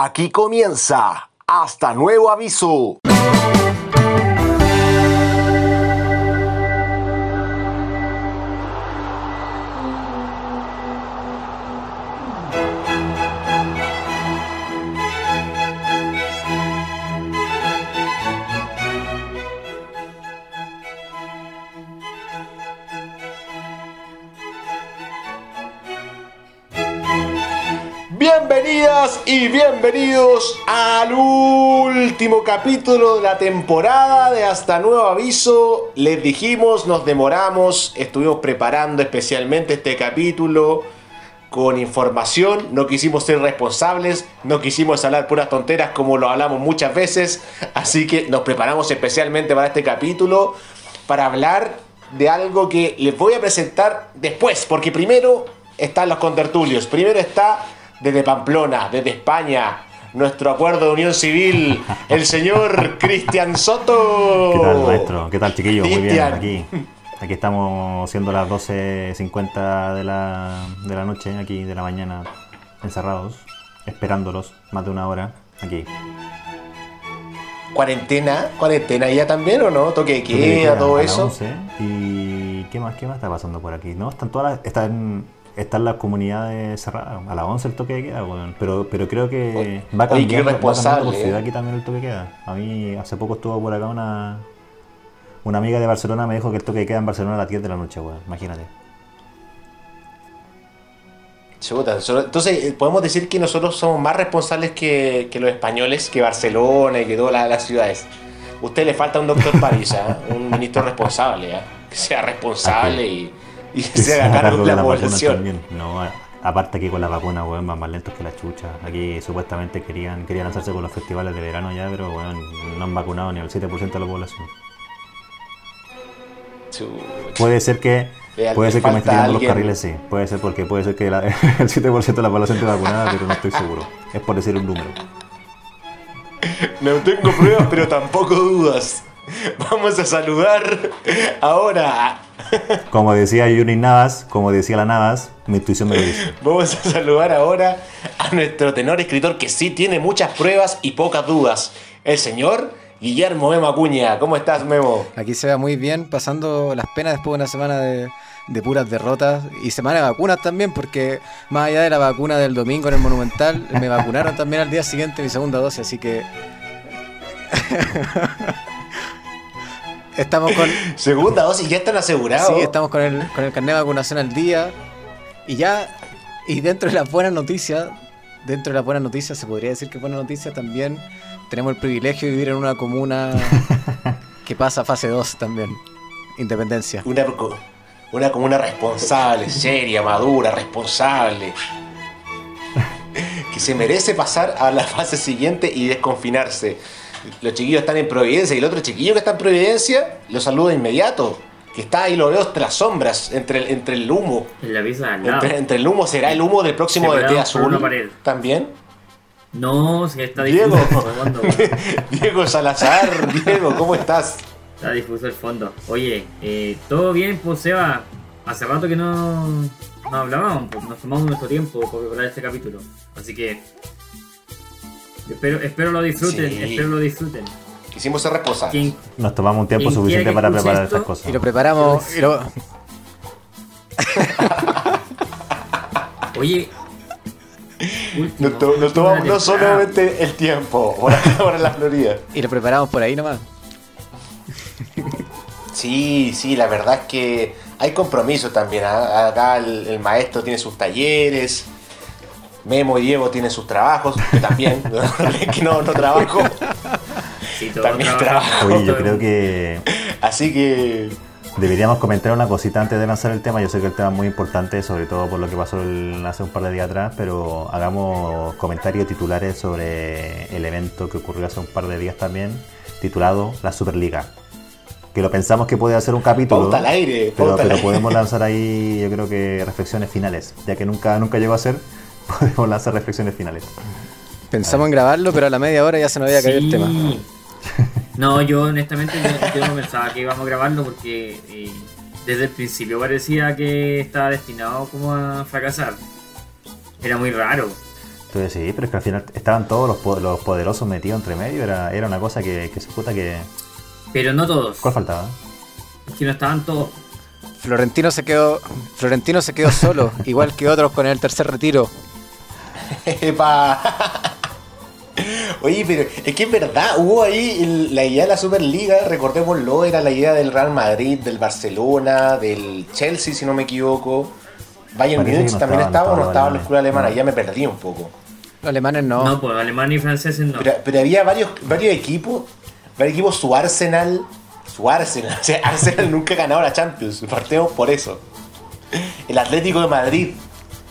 Aquí comienza Hasta Nuevo Aviso. Bienvenidos al último capítulo de la temporada de Hasta Nuevo Aviso. Les dijimos, nos demoramos, estuvimos preparando especialmente este capítulo con información, no quisimos ser responsables, no quisimos hablar puras tonteras como lo hablamos muchas veces, así que nos preparamos especialmente para este capítulo para hablar de algo que les voy a presentar después, porque primero están los contertulios, primero está desde Pamplona, desde España, nuestro acuerdo de unión civil, el señor Cristian Soto. ¿Qué tal, maestro? ¿Qué tal, chiquillo? Muy bien, aquí. Aquí estamos siendo las 12.50 de la, de la noche, aquí de la mañana, encerrados, esperándolos más de una hora, aquí. ¿Cuarentena? ¿Cuarentena ya también o no? ¿Toque de queda, todo a eso? 11, ¿Y qué más, qué más está pasando por aquí? No, están todas las, están, están las comunidades cerradas. A las 11 el toque de queda, weón. Pero, pero creo que va Oye, qué cambiando, va cambiando por ciudad eh. aquí también el toque de queda. A mí hace poco estuvo por acá una, una amiga de Barcelona me dijo que el toque de queda en Barcelona a las 10 de la noche, weón. Imagínate. Chuta, entonces eh, podemos decir que nosotros somos más responsables que, que los españoles, que Barcelona y que todas las, las ciudades. A usted le falta un doctor París, ¿ah? un ministro responsable, ¿ah? que sea responsable y, y Que se haga cargo de la, vacunas población. también. No, aparte aquí con la vacuna, weón, van más lentos que la chucha. Aquí supuestamente querían, querían lanzarse con los festivales de verano ya, pero weón, no han vacunado ni al 7% de la población. Puede ser que puede ser que me esté tirando los carriles, sí. Puede ser porque puede ser que la- el 7% de la población esté vacunada, pero no estoy seguro. Es por decir un número. No tengo pruebas, pero tampoco dudas. Vamos a saludar ahora. Como decía Yuni Navas, como decía la Navas, mi intuición me lo dice. Vamos a saludar ahora a nuestro tenor escritor que sí tiene muchas pruebas y pocas dudas. El señor Guillermo Memo Acuña. ¿Cómo estás, Memo? Aquí se va muy bien, pasando las penas después de una semana de, de puras derrotas y semana de vacunas también, porque más allá de la vacuna del domingo en el Monumental, me vacunaron también al día siguiente mi segunda dosis, así que. Estamos con. Segunda dosis, ya están asegurados. Sí, estamos con el, con el carnet de vacunación al día y ya. Y dentro de las buenas noticias, dentro de las buenas noticias, se podría decir que buena noticia también. Tenemos el privilegio de vivir en una comuna que pasa a fase 2 también. Independencia. Una, una comuna responsable, seria, madura, responsable. Que se merece pasar a la fase siguiente y desconfinarse. Los chiquillos están en Providencia y el otro chiquillo que está en Providencia lo saluda de inmediato. Que está ahí, lo veo entre las sombras, entre el, entre el humo. En la de. Entre, entre el humo, ¿será el humo del próximo por azul? También. No, si está Diego. difuso el fondo. Diego Salazar, Diego, ¿cómo estás? Está difuso el fondo. Oye, eh, ¿todo bien, pues Seba? Hace rato que no, no hablábamos, pues nos tomamos nuestro tiempo para este capítulo. Así que espero, espero lo disfruten, Sí. espero lo disfruten. Quisimos ser responsables. Nos tomamos un tiempo suficiente para preparar esto, estas cosas. Y lo preparamos. y lo- oye, último, Nos, to- nos última tomamos no solamente el tiempo, por en la Florida. y lo preparamos por ahí nomás. Sí, sí, la verdad es que hay compromiso también. ¿ah? Acá el, el maestro tiene sus talleres, Memo y Diego tienen sus trabajos, que también, que no, no trabajo. Sí, También trabaja. Oye, yo creo que Así que deberíamos comentar una cosita antes de lanzar el tema. Yo sé que el tema es muy importante, sobre todo por lo que pasó el- hace un par de días atrás, pero hagamos comentarios titulares sobre el evento que ocurrió hace un par de días también, titulado La Superliga. Que lo pensamos que puede ser un capítulo. pauta al aire, Pero, pauta al pero aire. podemos lanzar ahí, yo creo que reflexiones finales, ya que nunca, nunca llegó a ser, podemos lanzar reflexiones finales. Pensamos en grabarlo, pero a la media hora ya se nos había caído el tema. No, yo honestamente yo, yo no pensaba que íbamos a grabarlo porque eh, desde el principio parecía que estaba destinado como a fracasar. Era muy raro. Entonces sí, pero es que al final estaban todos los, los poderosos metidos entre medio, era, era una cosa que, que se puta que... Pero no todos. ¿Cuál faltaba? Es que no estaban todos. Florentino se quedó, Florentino se quedó solo, igual que otros con el tercer retiro. Epa. Oye, pero es que es verdad, hubo ahí el- la idea de la Superliga, recordémoslo, era la idea del Real Madrid, del Barcelona, del Chelsea, si no me equivoco. Bayern Parece que Múnich no también estaba o no estaban estaba en los la escuela alemana, alemanes. ya me perdí un poco. Los alemanes no. No, pues alemanes y franceses no. Pero, pero había varios, varios equipos, varios equipos, su Arsenal, su Arsenal, o sea, Arsenal nunca ha ganado la Champions, partemos por eso. El Atlético de Madrid,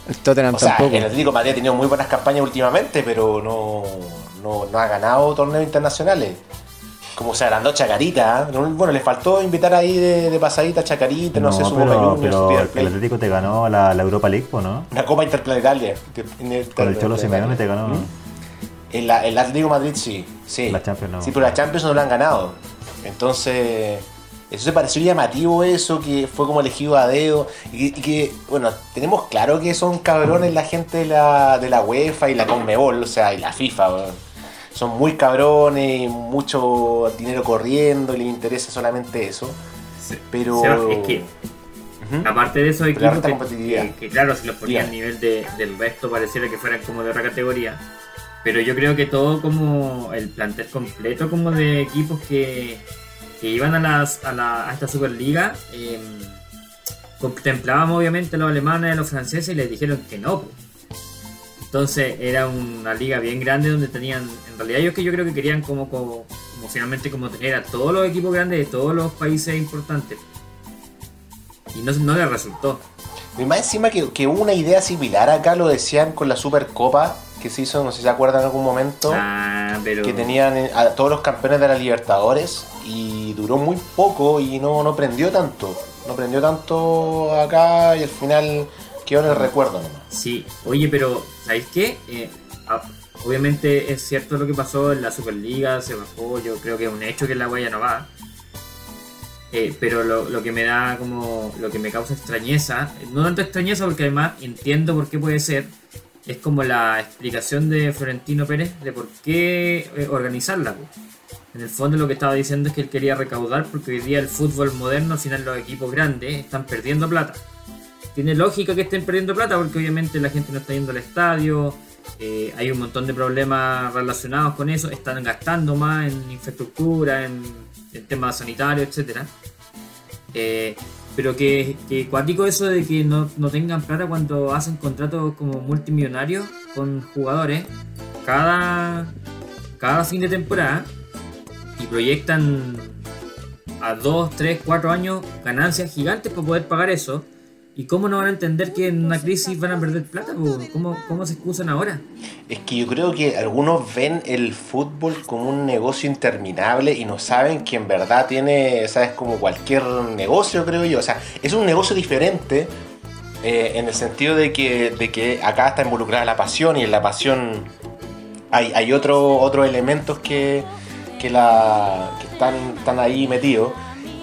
El Tottenham o sea, tampoco. el Atlético Madrid ha tenido muy buenas campañas últimamente, pero no, no, no ha ganado torneos internacionales. Como se agrandó Chacarita, ¿eh? No, bueno, le faltó invitar ahí de, de pasadita a Chacarita, no, sé, su Boca pero, Juniors, su pero River el. Atlético te ganó la, la Europa League, ¿o no? Una Copa Interplanetaria. Con el Cholo Simeone te ganó El, el Atlético Madrid sí, sí. la Champions, ¿no? Sí, pero la Champions no la han ganado. Entonces, eso se pareció llamativo eso, que fue como elegido a dedo. Y, y que, bueno, tenemos claro que son cabrones la gente de la, de la UEFA y la Conmebol, o sea, y la FIFA. weón. Son muy cabrones, mucho dinero corriendo y les interesa solamente eso. Pero... Seba, es que, aparte de esos equipos que, competitividad. que- que, claro, si los ponía Ya. a nivel de- del resto pareciera que fueran como de otra categoría. Pero yo creo que todo como el plantel completo como de equipos que, que iban a, las, a, la, a esta Superliga, eh, contemplaban obviamente a los alemanes y a los franceses y les dijeron que no. Entonces era una liga bien grande donde tenían, en realidad ellos que yo creo que querían como, como, como finalmente como tener a todos los equipos grandes de todos los países importantes. Y no, no les resultó. Y más encima que, que una idea similar acá, lo decían con la Supercopa que se hizo, no sé si se acuerdan en algún momento. Ah, pero... que tenían eh, a todos los campeones de la Libertadores y duró muy poco y no, no prendió tanto. No prendió tanto acá y al final quedó en el recuerdo nomás. Sí, oye, pero ¿sabéis qué? Eh, obviamente es cierto lo que pasó en la Superliga, se bajó, yo creo que es un hecho que la huella no va. Eh, pero lo, lo que me da como, lo que me causa extrañeza, no tanto extrañeza porque además entiendo por qué puede ser, es como la explicación de Florentino Pérez de por qué eh, organizarla. En el fondo lo que estaba diciendo es que él quería recaudar porque hoy día el fútbol moderno, al final los equipos grandes están perdiendo plata tiene lógica que estén perdiendo plata porque obviamente la gente no está yendo al estadio, eh, hay un montón de problemas relacionados con eso, están gastando más en infraestructura, en, temas sanitarios. Eh, pero que, que cuático eso de que no, no tengan plata cuando hacen contratos como multimillonarios con jugadores cada, cada fin de temporada y proyectan a 2, 3, 4 años ganancias gigantes para poder pagar eso. ¿Y cómo no van a entender que en una crisis van a perder plata? ¿Cómo, cómo se excusan ahora? Es que yo creo que algunos ven el fútbol como un negocio interminable y no saben que en verdad tiene, sabes, como cualquier negocio, creo yo. O sea, es un negocio diferente eh, en el sentido de que, de que acá está involucrada la pasión y en la pasión hay, hay otro- otros elementos que, que, la, que están, están ahí metidos.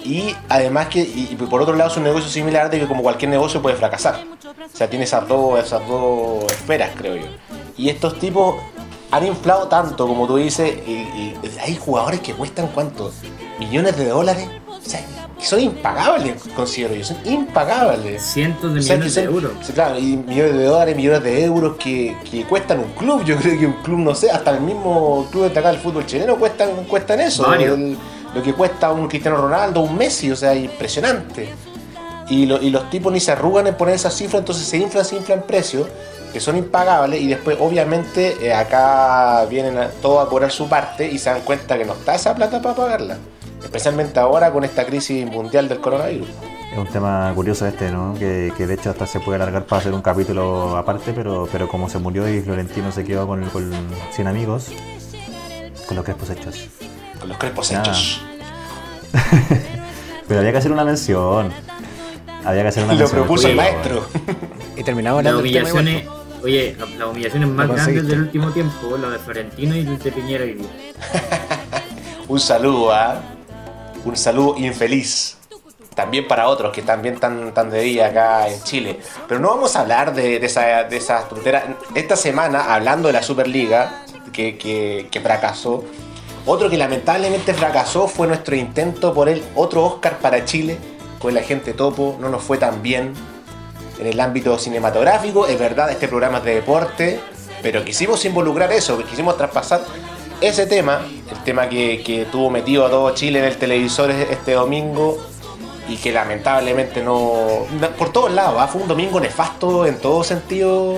Y además que, y, y por otro lado, es un negocio similar de que como cualquier negocio puede fracasar. O sea, tiene esas dos, esas dos esferas, creo yo. Y estos tipos han inflado tanto, como tú dices, y, y hay jugadores que cuestan cuántos millones de dólares. O sea, que son impagables, considero yo, son impagables. Cientos de O sea, que millones de euros. claro, y millones de dólares, millones de euros que, que cuestan un club. Yo creo que un club, no sé, hasta el mismo club de acá del fútbol chileno cuestan, cuestan eso. El- lo que cuesta un Cristiano Ronaldo, un Messi, o sea, impresionante. Y, lo- y los tipos ni se arrugan en poner esas cifras, entonces se inflan, se inflan precios, que son impagables, y después obviamente eh, acá vienen a, todos a cobrar su parte y se dan cuenta que no está esa plata para pagarla. Especialmente ahora con esta crisis mundial del coronavirus. Es un tema curioso este, ¿no? Que, que de hecho hasta se puede alargar para hacer un capítulo aparte, pero, pero como se murió y Florentino se quedó con, con 100 amigos, con los crespos hechos. Con los crepos Ah. hechos. Pero había que hacer una mención. Había que hacer una Lo mención. propuso el maestro. Y terminamos humillaciones, igual. oye, las humillaciones más Lo grandes del último tiempo, la de Florentino y el de Piñera hoy día. Un saludo, ¿ah? Un saludo infeliz. también para otros que también están tan de día acá en Chile. Pero no vamos a hablar de, de esa, de esas tonteras. Esta semana, hablando de la Superliga, que, que, que fracasó, otro que lamentablemente fracasó fue nuestro intento por el otro Oscar para Chile, con la gente topo, no nos fue tan bien en el ámbito cinematográfico, es verdad, este programa es de deporte, pero quisimos involucrar eso, quisimos traspasar ese tema, el tema que, que tuvo metido a todo Chile en el televisor este domingo y que lamentablemente no... Por todos lados, ¿ah? fue un domingo nefasto en todo sentido.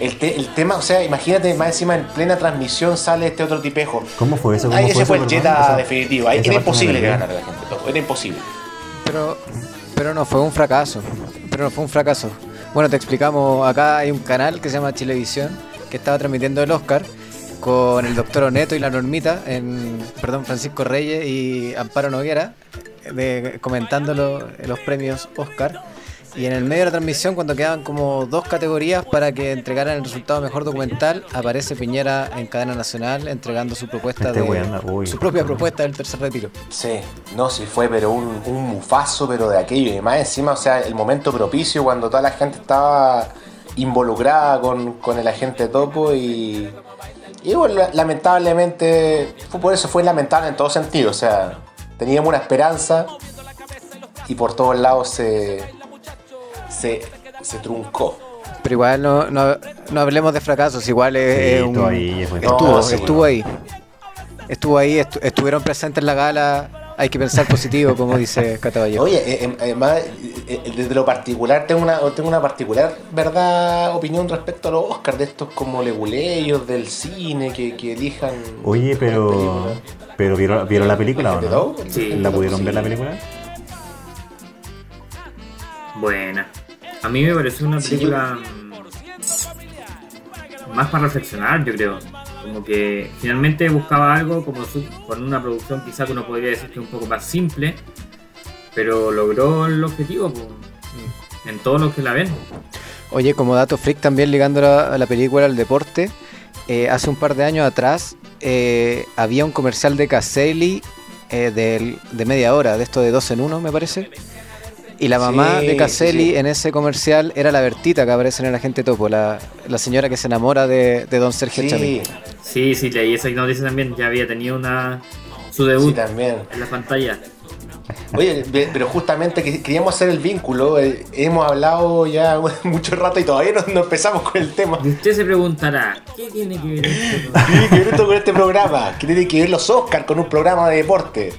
El, te- el tema, o sea, imagínate, más encima en plena transmisión sale este otro tipejo. ¿Cómo fue eso? ¿Cómo Ahí ese eso, fue el? Jetta Esa- definitivo. Ahí era imposible que ganara la gente. todo, Era imposible. Pero, pero no fue un fracaso. Pero no fue un fracaso. Bueno, te explicamos. Acá hay un canal que se llama Chilevisión que estaba transmitiendo el Oscar con el doctor Oneto y la Normita, en, perdón, Francisco Reyes y Amparo Noguera, de, comentando lo- los premios Oscar. Y en el medio de la transmisión, cuando quedaban como dos categorías para que entregaran el resultado mejor documental, aparece Piñera en cadena nacional entregando su propuesta Este de weón, uy. su propia propuesta del tercer retiro. Sí, no, sí fue, pero un, un mufazo, pero de aquello. Y más encima, o sea, el momento propicio cuando toda la gente estaba involucrada con, con el agente topo y. Y bueno, la- lamentablemente, fue por eso fue lamentable en todo sentido. O sea, teníamos una esperanza y por todos lados se. Se, se truncó. Pero igual no, no, no hablemos de fracasos, igual es, Sí, es un- estuvo ahí, fue estuvo, No, estuvo ahí. Estuvo ahí, estu- estuvieron presentes en la gala, hay que pensar positivo, como dice Cataballo. Oye, eh, eh, además, eh, eh, desde lo particular, tengo una, tengo una particular, ¿verdad? Opinión respecto a los Oscars, de estos como leguleyos del cine que, que elijan. Oye, pero. pero ¿vieron, ¿vieron la película o ¿De no? Sí. ¿La pudieron ver la película? Buena. A mí me pareció una Sí, película más para reflexionar, yo creo. Como que finalmente buscaba algo como su- con una producción quizá que uno podría decir que es un poco más simple, pero logró el objetivo en todos los que la ven. Oye, como dato freak también ligando la- a la película al deporte, eh, hace un par de años atrás eh, había un comercial de Caselli eh, del- de media hora, de esto de dos en uno me parece. Y la mamá Sí, de Caselli sí. en ese comercial era la Bertita que aparece en el agente topo, la, la señora que se enamora de, de don Sergio Sí, Chamín. Sí, sí, leí esa noticia también, ya había tenido una su sí, debut también. en la pantalla. Oye, pero justamente que- queríamos hacer el vínculo. eh, hemos hablado ya mucho rato y todavía no, no empezamos con el tema. Y usted se preguntará, ¿qué tiene que ver esto con- ¿Qué tiene que ver esto con este programa? ¿Qué tiene que ver los Oscars con un programa de deporte?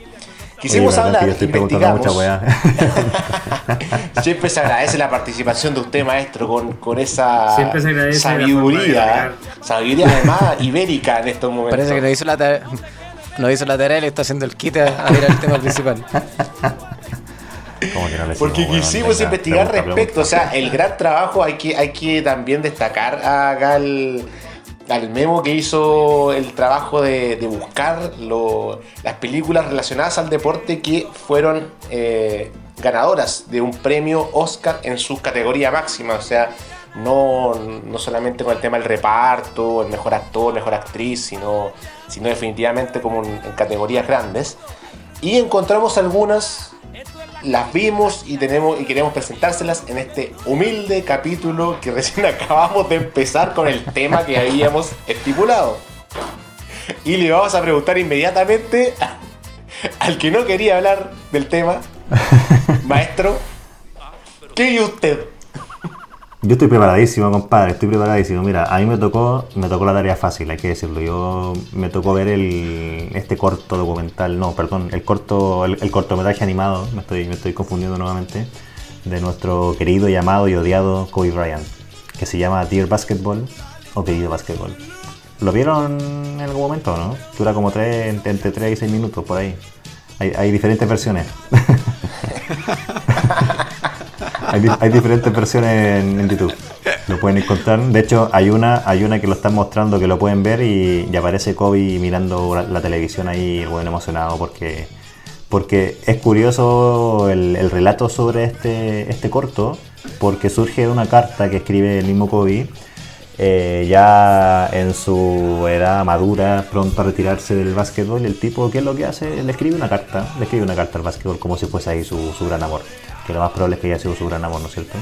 Quisimos Oye, hablar, es que yo estoy preguntando investigamos. mucha weá. Siempre se agradece la participación de usted, maestro, con, con esa Siempre se agradece sabiduría, sabiduría además ibérica en estos momentos. Parece que no hizo la tarea, no hizo la tarea y le está haciendo el kit a, a ir al tema principal. Como que no le Porque quisimos venga, investigar pregunta, respecto, o sea, el gran trabajo hay que, hay que también destacar acá al, al Memo que hizo el trabajo de, buscar las películas relacionadas al deporte que fueron eh, ganadoras de un premio Oscar en su categoría máxima, o sea, no, no solamente con el tema del reparto, el mejor actor, mejor actriz, sino, sino definitivamente como en categorías grandes. Y encontramos algunas las vimos y tenemos y queremos presentárselas en este humilde capítulo que recién acabamos de empezar con el tema que habíamos estipulado. Y le vamos a preguntar inmediatamente al que no quería hablar del tema, maestro, ¿qué vio usted? Yo estoy preparadísimo, compadre, estoy preparadísimo. Mira, a mí me tocó, me tocó la tarea fácil, hay que decirlo. Yo me tocó ver el, este corto documental, no, perdón, el corto, el, el cortometraje animado, me estoy, me estoy confundiendo nuevamente, de nuestro querido, llamado y odiado Kobe Bryant, que se llama Dear Basketball o Querido Basketball. ¿Lo vieron en algún momento, no? Dura como tres, entre, entre 3 y 6 minutos por ahí. Hay, hay diferentes versiones. Hay, hay diferentes versiones en, en YouTube. Lo pueden encontrar. De hecho, hay una, hay una que lo están mostrando que lo pueden ver y, aparece Kobe mirando la, televisión ahí, el buen emocionado porque, porque es curioso el, el relato sobre este, este corto, porque surge de una carta que escribe el mismo Kobe. eh, ya en su edad madura, pronto a retirarse del básquetbol, el tipo, ¿qué es lo que hace? Le escribe una carta, le escribe una carta al básquetbol como si fuese ahí su, su gran amor, que lo más probable es que haya sido su gran amor, ¿no es cierto?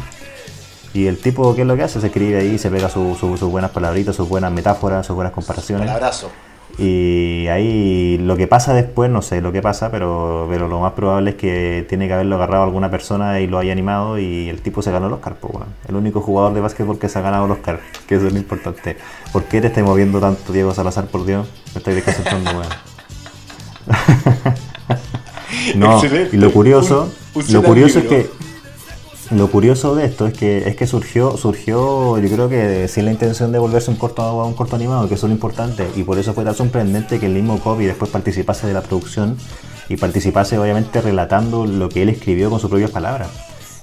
Y el tipo, ¿qué es lo que hace? Se escribe ahí, se pega su- su- sus buenas palabritas, sus buenas metáforas, sus buenas comparaciones. Un abrazo. Y ahí lo que pasa después, no sé lo que pasa, pero, pero lo más probable es que tiene que haberlo agarrado alguna persona y lo haya animado y el tipo se ganó el Oscar, pues, weón. El único jugador de básquetbol que se ha ganado el Oscar, que eso es lo importante. ¿Por qué te estás moviendo tanto, Diego Salazar, por Dios? Me estoy desconcentrando, weón. no, Excelente. y lo curioso, Un- un lo curioso es que lo curioso de esto es que es que surgió, surgió, yo creo que sin la intención de volverse un corto un corto animado, que eso es lo importante, y por eso fue tan sorprendente que el mismo Kobe después participase de la producción y participase obviamente relatando lo que él escribió con sus propias palabras.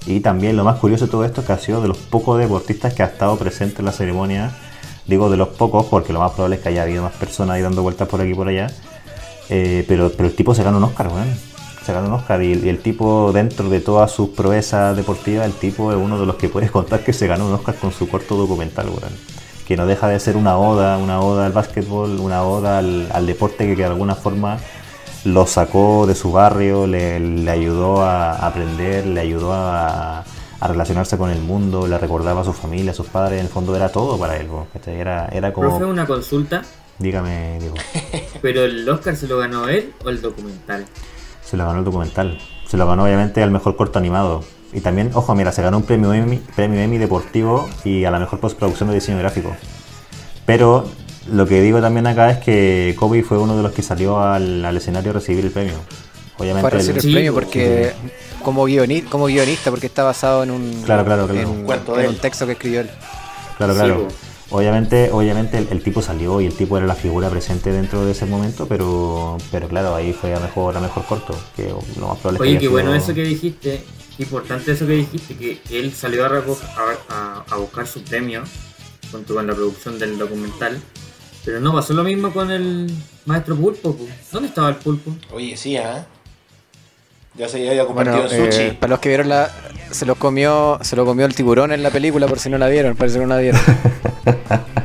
Y también lo más curioso de todo esto es que ha sido de los pocos deportistas que ha estado presente en la ceremonia, digo de los pocos porque lo más probable es que haya habido más personas ahí dando vueltas por aquí y por allá, eh, pero, pero el tipo se ganó un Oscar, weón. Se ganó un Oscar y, y el tipo, dentro de todas sus proezas deportivas, el tipo es uno de los que puedes contar que se ganó un Oscar con su corto documental, weón. Que no deja de ser una oda, una oda al básquetbol, una oda al, al deporte que, que de alguna forma lo sacó de su barrio, le, le ayudó a aprender, le ayudó a, a relacionarse con el mundo, le recordaba a su familia, a sus padres, en el fondo era todo para él. Era, era Profe, como... una consulta. Dígame, Diego. ¿Pero el Oscar se lo ganó él o el documental? Se lo ganó el documental. Se lo ganó obviamente al mejor corto animado. Y también, ojo, mira, se ganó un premio Emmy, premio Emmy deportivo y a la mejor postproducción de diseño gráfico. Pero lo que digo también acá es que Kobe fue uno de los que salió al, al escenario a recibir el premio. Obviamente Para recibir el Sí, premio porque como, guionista, como guionista, porque está basado en un, Claro, claro, claro. en- Cuento en de un texto que escribió él. Claro, Sí, claro. Obviamente, obviamente el, el tipo salió y el tipo era la figura presente dentro de ese momento, pero, pero claro, ahí fue a mejor, a mejor corto, que lo más probable es que Oye, haya qué bueno sido- eso que dijiste. Qué importante eso que dijiste, que él salió a, a, a- buscar su premio junto con la producción del documental. Pero no pasó lo mismo con el maestro Pulpo. po. ¿Dónde estaba el Pulpo? Oye, sí, ¿ah? Ya se había Bueno, convertido en sushi. eh, para los que vieron la, se lo comió, se lo comió el tiburón en la película por si no la vieron, parece que no la vieron.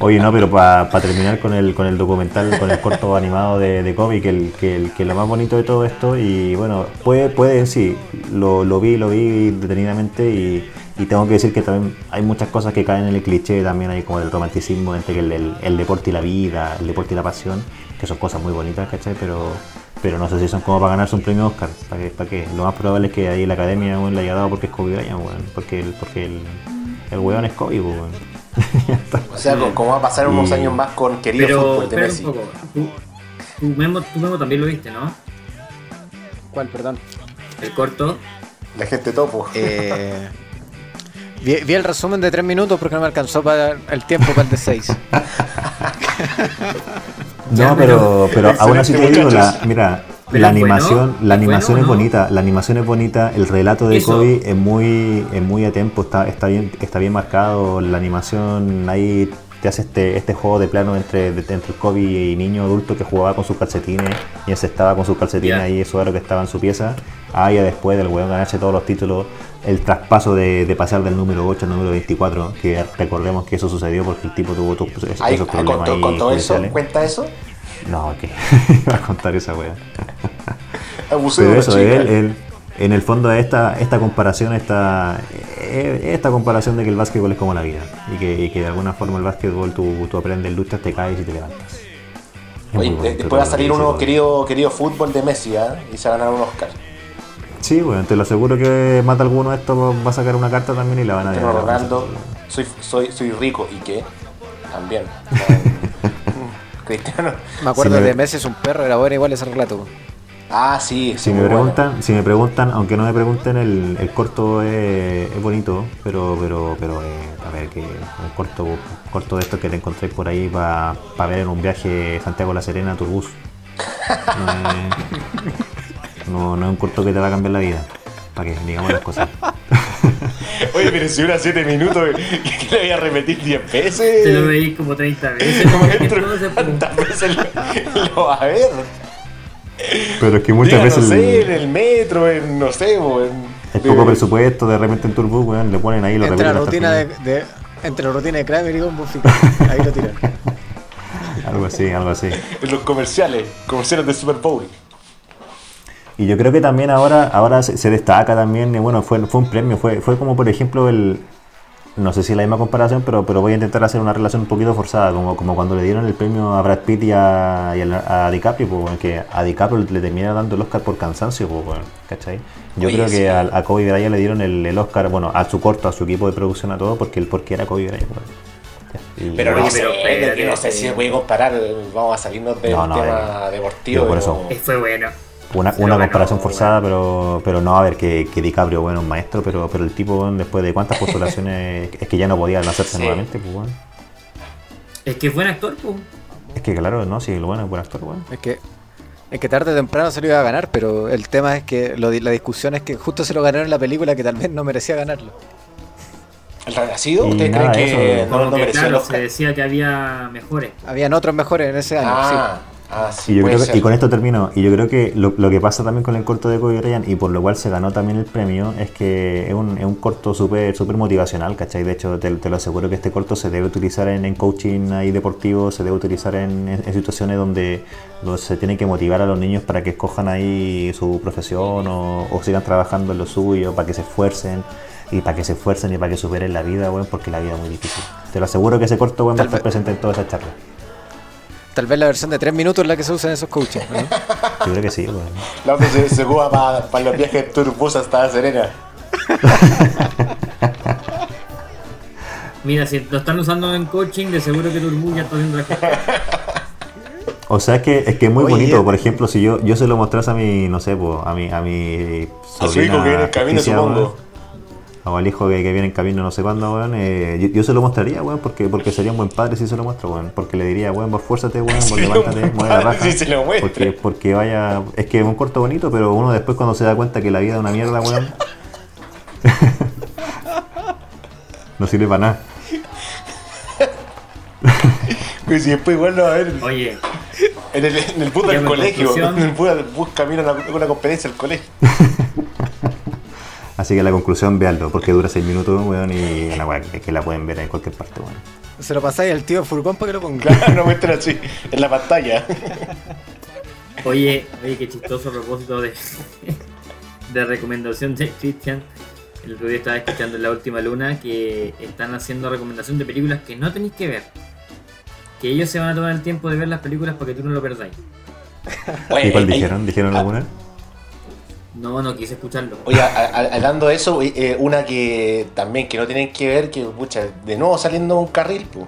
Oye, no, pero para terminar con el, con el documental, con el corto animado de, de Kobe, que, el, que, el, que lo más bonito de todo esto, y bueno, puede, puede sí, lo, lo vi, lo vi detenidamente y, y tengo que decir que también hay muchas cosas que caen en el cliché, también hay como el romanticismo entre el, el, el deporte y la vida, el deporte y la pasión, que son cosas muy bonitas, ¿cachai? Pero, pero no sé si son como para ganarse un premio Oscar, ¿para qué? ¿Para qué? Lo más probable es que ahí la academia le haya dado porque es Kobe Bryant, weón, porque el, porque el, el weón es Kobe. O sea, como va a pasar unos Y- años más con querido Pero, fútbol de un Messi. poco. Tú, tú, Memo, tú Memo también lo viste, ¿no? ¿Cuál, perdón? El corto. La gente topo. Eh, vi, vi el resumen de tres minutos porque no me alcanzó para el tiempo para el de seis. No, pero, pero aún así te digo, la, mira, Pero la bueno, animación, la es animación bueno, es ¿no? bonita, la animación es bonita, el relato de Eso. Kobe es muy, es muy a tiempo, está, está bien, está bien marcado, la animación ahí te hace este, este juego de plano entre, de- entre Kobe y niño adulto que jugaba con sus calcetines y estaba con sus calcetines Ya. ahí, eso era lo que estaba en su pieza. Ah, ya después del weón ganarse todos los títulos, el traspaso de, de pasar del número 8 al número 24, que recordemos que eso sucedió porque el tipo tuvo tu- esos, ah, problemas contó, ahí contó eso, cuenta eso. No, que va a contar esa wea. Abusó de Pero eso, chica. él, él- en el fondo esta, esta comparación, esta, eh, esta comparación de que el básquetbol es como la vida y que, y que de alguna forma el básquetbol tú, tú aprendes, luchas, te caes y te levantas. Es Oye, bonito después va a salir uno querido, querido fútbol de Messi, ¿ah? Y se va a ganar un Oscar. Sí, bueno, te lo aseguro que mata alguno de estos, va a sacar una carta también y la van a a Ronaldo, soy, soy, soy rico, ¿y qué? También. Cristiano. Me acuerdo Sí, me- de Messi es un perro, era bueno igual ese relato. Ah, sí, Si me preguntan, si me preguntan, aunque no me pregunten, el, el corto es, es bonito, pero pero pero eh, a ver que un corto corto de estos que te encontré por ahí para ver en un viaje Santiago La Serena Turbus. No no, no es un corto que te va a cambiar la vida. Para que digamos las cosas. Oye, pero si dura 7 minutos, ¿qué le voy a repetir 10 veces? Te lo veí como 30 veces. ¿Cuántas veces lo, lo va a ver? Pero es que muchas Diga, veces no sé, en el, metro, en no sé, en. el poco presupuesto de repente en Turbus, weón, le ponen ahí lo Entre la rutina de, Entre los rutines de Kramer y Fica. Ahí lo tiran. Algo así, algo así. En los comerciales, comerciales de Super Bowl. Y yo creo que también ahora, ahora se, se destaca también, y bueno, fue, fue un premio, fue, fue como por ejemplo el, no sé si la misma comparación, pero, pero voy a intentar hacer una relación un poquito forzada, como, como cuando le dieron el premio a Brad Pitt y a, y a, a DiCaprio, pues, bueno, que a DiCaprio le termina dando el Oscar por cansancio, pues, bueno, ¿cachai? Yo Oye, creo sí. que a, a Kobe Bryant le dieron el, el Oscar, bueno, a su corto, a su equipo de producción, a todo, porque, porque era Kobe Bryant, bueno. Ya, y- Pero Oye, no sé, pero no sé si se puede comparar. Vamos a salirnos del No, no, tema eh, deportivo. por pero- eso. Fue bueno. Una, Pero una bueno, comparación bueno. forzada, pero, pero no, a ver, que, que DiCaprio, bueno, un maestro, pero, pero el tipo, bueno, después de cuántas postulaciones, es que ya no podía lanzarse Sí. nuevamente, pues bueno. Es que es buen actor, pues. Es que claro, no, sí, lo bueno es buen actor, bueno. Es que, es que tarde o temprano se lo iba a ganar, pero el tema es que lo la discusión es que justo se lo ganaron en la película que tal vez no merecía ganarlo. ¿El renacido? ¿Ustedes creen que eso, no, no el Oscar? se decía que había mejores. Habían otros mejores en ese año, Ah, ah, sí, Y, yo puede creo que- ser. y con esto termino. Y yo creo que lo, lo que pasa también con el corto de Kobe Bryant y por lo cual se ganó también el premio es que es un, es un corto súper súper motivacional, ¿cachai? De hecho, te, te lo aseguro que este corto se debe utilizar en, en coaching ahí deportivo, se debe utilizar en, en- en situaciones donde, donde se tiene que motivar a los niños para que escojan ahí su profesión o, o sigan trabajando en lo suyo, para que se esfuercen. Y para que se esfuercen y para que superen la vida, weón, porque la vida es muy difícil. Te lo aseguro que ese corto, weón, va a estar presente en toda esa charla. Tal vez la versión de 3 minutos es la que se usa en esos coaches. ¿no? Yo creo que sí, weón. La otra se, se ocupa para los viajes de turbus hasta Serena. Mira, si lo están usando en coaching, de seguro que Turbu ya está haciendo la. O sea, es que es que es muy Oye, bonito. eh. Por ejemplo, si yo, yo se lo mostrase a mi, no sé, po, a mi, a mi A su hijo que viene en camino, supongo. O al hijo que, que viene en camino no sé cuándo, weón. eh, yo, yo se lo mostraría, weón, porque, porque sería un buen padre si se lo muestro, weón. Porque le diría, weón, vos esfuérzate, weón, vos levántate, mueve la raja. si se lo muestra. porque, porque vaya. Es que es un corto bonito, pero uno después cuando se da cuenta que la vida es una mierda, weón. no sirve para nada. Pues si después igual lo va a ver Oye, en el, en el bus del colegio. En el bus, del bus camino a una, una conferencia del colegio. Así que la conclusión, veanlo, porque dura 6 minutos, weón, y una weá que, que la pueden ver en cualquier parte, weón. Se lo pasáis al tío Furgón para que lo ponga. Claro, no muestran así en la pantalla. oye, oye, qué chistoso a propósito de, de recomendación de Christian. El otro día estaba escuchando en La Última Luna que están haciendo recomendación de películas que no tenéis que ver. Que ellos se van a tomar el tiempo de ver las películas para que tú no lo perdáis. ¿Y cuál dijeron? ¿Dijeron alguna? No, no quise escucharlo. Oye, a- a- hablando de eso, eh, una que también que no tienen que ver, que pucha, de nuevo saliendo un carril, pu.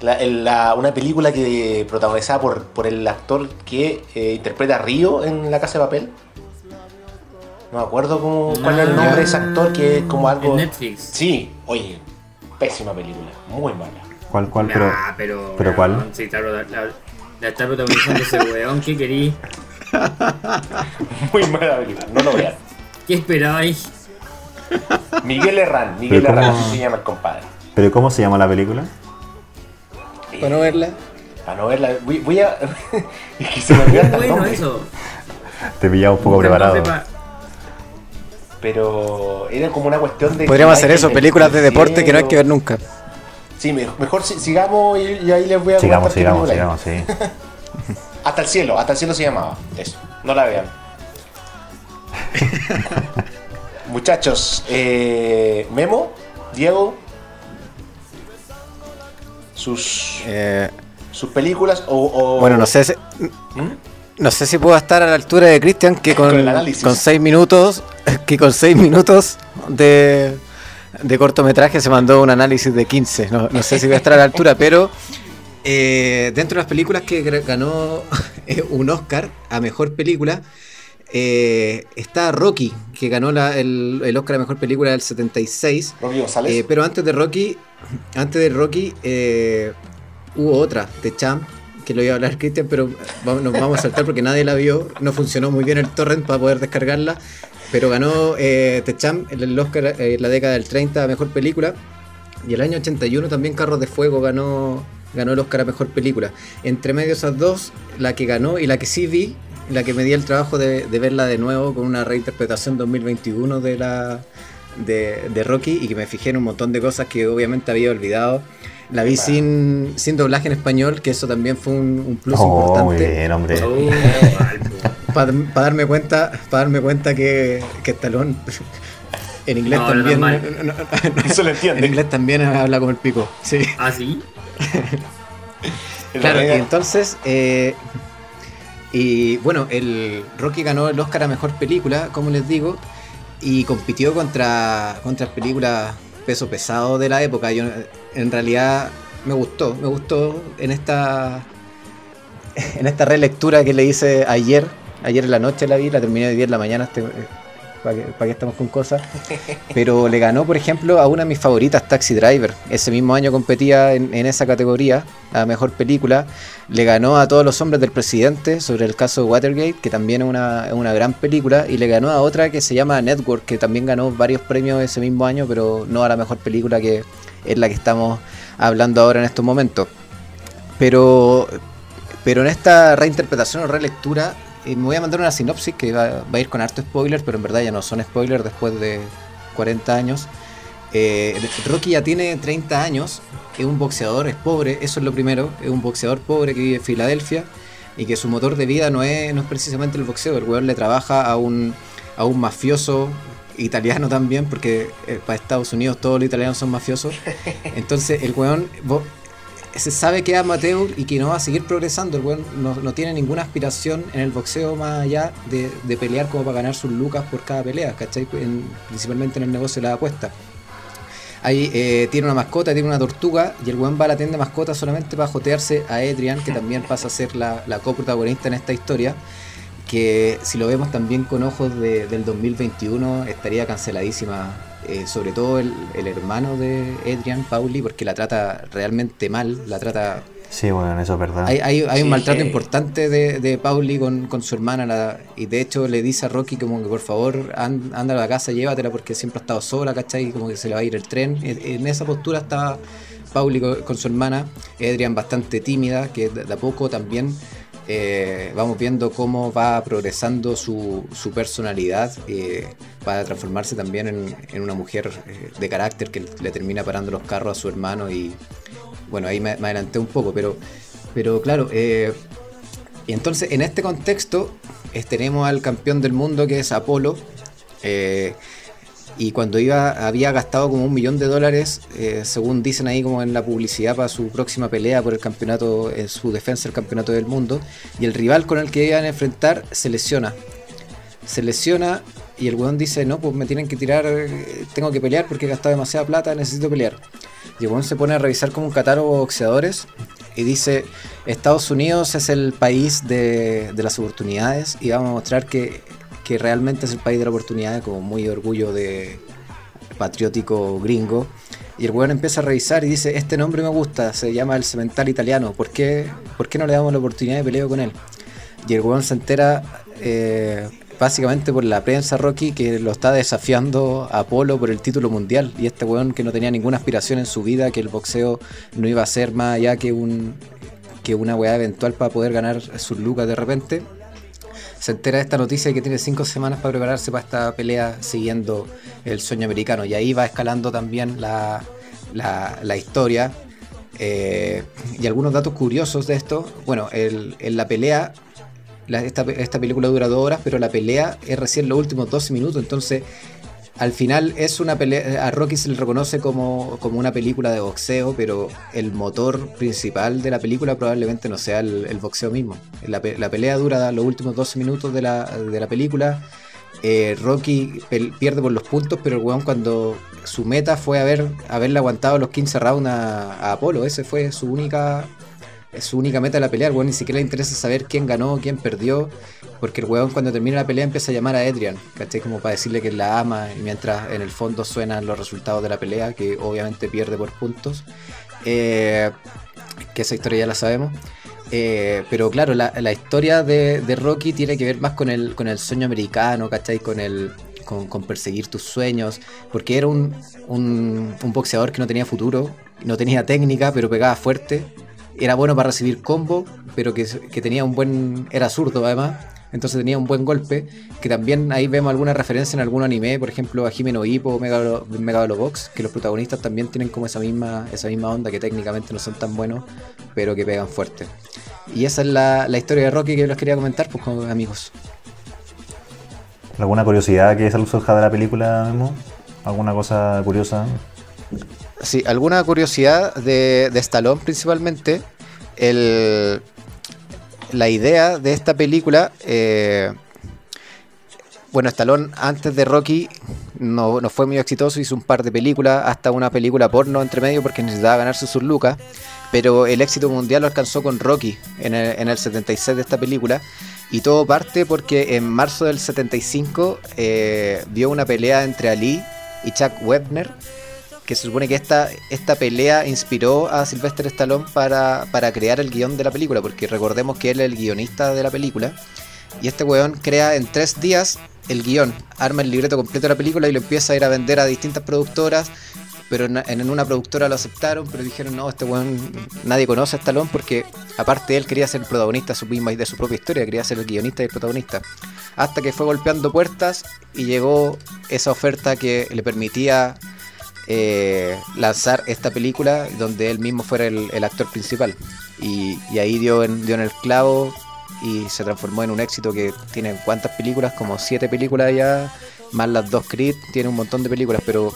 La- el- la- una película que protagonizada por, por el actor que eh, interpreta a Río en La Casa de Papel. No me acuerdo cómo, cuál es el nombre de ese actor, que es como algo... En Netflix. Sí, oye, pésima película, muy mala. ¿Cuál, cuál? Pero, Nah, pero, ¿pero cuál? weón, Sí, claro, la, la, la está protagonizando ese weón que querí. Muy mala película, no lo vean. ¿Qué esperabais? Miguel Herrán, Miguel Herrán, cómo- así se llama el compadre. ¿Pero cómo se llama la película? Para no verla. Para no verla, voy, voy a... es que se me olvidó bueno nombre. eso. Te pillaba un poco Busca preparado. pa- Pero era como una cuestión de. Podríamos hacer eso, películas de deporte que no hay que ver nunca. Sí, me- mejor si- sigamos y, y ahí les voy a Sigamos, sigamos, sigamos, sí. Hasta el cielo, hasta el cielo se llamaba. Eso, no la vean. Muchachos, eh, Memo, Diego, sus, Eh, sus películas o, o- bueno, no sé si, ¿Mm? no sé si puedo estar a la altura de Cristian que con seis minutos, que con seis minutos de, de cortometraje se mandó un análisis de 15. No, no sé si voy a estar a la altura, pero eh, dentro de las películas que ganó eh, un Oscar a mejor película. eh, está Rocky, que ganó la- el, el Oscar a mejor película del 76. Rocky González. Eh, pero antes de Rocky, antes de Rocky, hubo otra, de Champ, que lo iba a hablar Cristian, pero vamos- nos vamos a saltar porque nadie la vio. No funcionó muy bien el torrent para poder descargarla. Pero ganó eh, The Champ el, Oscar en la década del 30 a mejor película. Y el año 81 también Carros de Fuego ganó, ganó el Oscar a mejor película. Entre medio esas dos, la que ganó y la que sí vi, la que me di el trabajo de, de verla de nuevo con una reinterpretación 2021 de la, de, de Rocky y que me fijé en un montón de cosas que obviamente había olvidado. La vi sin, sin doblaje en español, que eso también fue un, un plus Oh, muy importante. bien, hombre. Oh. Para darme cuenta, para darme cuenta que, que Stallone en inglés No, también no, no, no, No se lo en entiende. inglés también habla como el pico. Sí. ¿Ah, sí? Claro, y entonces, eh, y bueno, el Rocky ganó el Oscar a Mejor Película, como les digo, y compitió contra, contra películas peso pesado de la época. Yo, en realidad, me gustó, me gustó en esta, en esta relectura que le hice ayer, ayer en la noche la vi, la terminé de 10 en la mañana, este, para que, estamos con cosas. Pero le ganó, por ejemplo, a una de mis favoritas, Taxi Driver. Ese mismo año competía en, esa categoría, la mejor película. Le ganó a Todos los hombres del presidente sobre el caso Watergate, que también es una, una gran película. Y le ganó a otra que se llama Network, que también ganó varios premios ese mismo año, pero no a la mejor película que es la que estamos hablando ahora en estos momentos. Pero, pero en esta reinterpretación o relectura, eh, me voy a mandar una sinopsis que va, va a ir con harto spoiler, pero en verdad ya no son spoilers después de 40 años. Eh, Rocky ya tiene 30 años, es un boxeador, es pobre, eso es lo primero, es un boxeador pobre que vive en Filadelfia y que su motor de vida no es, no es precisamente el boxeo, el weón le trabaja a un, a un mafioso italiano también, porque eh, para Estados Unidos todos los italianos son mafiosos. Entonces el weón se sabe que es amateur y que no va a seguir progresando. El weón no, no tiene ninguna aspiración en el boxeo más allá de, de pelear como para ganar sus lucas por cada pelea, ¿cachai? En- principalmente en el negocio de las apuestas. Ahí eh, tiene una mascota, tiene una tortuga y el weón va a la tienda de mascotas solamente para jotearse a Adrian, que también pasa a ser la, la coprotagonista en esta historia. Que si lo vemos también con ojos de- del 2021 estaría canceladísima. Eh, sobre todo el, el hermano de Adrian, Pauli, porque la trata realmente mal, la trata Sí, bueno, eso es verdad. hay, hay, hay un Sí. maltrato importante de, de Pauli con, con su hermana la- y de hecho le dice a Rocky como que por favor an- anda a la casa, llévatela porque siempre ha estado sola, ¿cachai? Y como que se le va a ir el tren. En, en esa postura está Pauli con, con su hermana, Adrian bastante tímida, que de, de a poco también eh, vamos viendo cómo va progresando su, su personalidad eh, para transformarse también en, una mujer eh, de carácter que le termina parando los carros a su hermano y bueno, ahí me, adelanté un poco, pero, pero claro, eh, y entonces en este contexto eh, tenemos al campeón del mundo que es Apolo, eh, y cuando iba había gastado como un millón de dólares, eh, según dicen ahí como en la publicidad para su próxima pelea por el campeonato, en su defensa del campeonato del mundo, y el rival con el que iban a enfrentar se lesiona. Se lesiona y el weón dice, no, pues me tienen que tirar, eh, tengo que pelear porque he gastado demasiada plata, necesito pelear. Y el weón se pone a revisar como un catálogo de boxeadores y dice, Estados Unidos es el país de, de las oportunidades y vamos a mostrar que, realmente es el país de las oportunidades, como muy orgullo de patriótico gringo. Y el weón empieza a revisar y dice, este nombre me gusta, se llama el cemental italiano, ¿por qué, ¿por qué no le damos la oportunidad de peleo con él? Y el weón se entera eh, básicamente por la prensa Rocky que lo está desafiando a Apolo por el título mundial. Y este weón que no tenía ninguna aspiración en su vida, que el boxeo no iba a ser más allá que un que una weá eventual para poder ganar sus lucas de repente. Se entera de esta noticia y que tiene cinco semanas para prepararse para esta pelea siguiendo el sueño americano. Y ahí va escalando también la, la, historia. Eh, y algunos datos curiosos de esto. Bueno, el- en la pelea esta, esta película dura dos horas, pero la pelea es recién los últimos 12 minutos, entonces al final es una pelea, a Rocky se le reconoce como, como una película de boxeo, pero el motor principal de la película probablemente no sea el, boxeo mismo. La, pe- la pelea dura los últimos 12 minutos de la, de la película. Eh, Rocky pierde por los puntos, pero el weón cuando su meta fue haber, haberle aguantado los 15 rounds a, a Apolo, ese fue su única su única meta de la pelea, el weón ni siquiera le interesa saber quién ganó, quién perdió, porque el weón cuando termina la pelea empieza a llamar a Adrian, ¿cachai? Como para decirle que la ama, y mientras en el fondo suenan los resultados de la pelea, que obviamente pierde por puntos, eh, que esa historia ya la sabemos. Eh, pero claro, la, la historia de, de Rocky tiene que ver más con el, con el sueño americano, ¿cachai? Con el, con, con perseguir tus sueños, porque era un, un, un boxeador que no tenía futuro, no tenía técnica, pero pegaba fuerte, era bueno para recibir combo, pero que, que tenía un buen, era zurdo además, entonces tenía un buen golpe, que también ahí vemos alguna referencia en algún anime, por ejemplo a Jimeno Hippo o Megalo- Megalobox, que los protagonistas también tienen como esa misma, esa misma onda que técnicamente no son tan buenos, pero que pegan fuerte. Y esa es la, la historia de Rocky que les quería comentar, pues con amigos. ¿Alguna curiosidad que surja de la película, Memo? ¿Alguna cosa curiosa? Sí, alguna curiosidad de, de Stallone principalmente. El, la idea de esta película. eh, bueno, Stallone antes de Rocky no, no fue muy exitoso, hizo un par de películas, hasta una película porno entre medio porque necesitaba ganarse sus lucas. Pero el éxito mundial lo alcanzó con Rocky en el, en el 76 de esta película. Y todo parte porque en marzo del 75 eh, vio una pelea entre Ali y Chuck Webner que se supone que esta, esta pelea inspiró a Sylvester Stallone para, para crear el guion de la película, porque recordemos que él es el guionista de la película, y este weón crea en tres días el guion, arma el libreto completo de la película y lo empieza a ir a vender a distintas productoras, pero en, en una productora lo aceptaron, pero dijeron, no, este weón nadie conoce a Stallone porque aparte él quería ser protagonista de su, misma, de su propia historia, quería ser el guionista y el protagonista. Hasta que fue golpeando puertas y llegó esa oferta que le permitía eh, lanzar esta película donde él mismo fuera el, el actor principal. Y, y ahí dio en, dio en el clavo y se transformó en un éxito que tiene cuántas películas, como siete películas ya, más las dos Creed, tiene un montón de películas, pero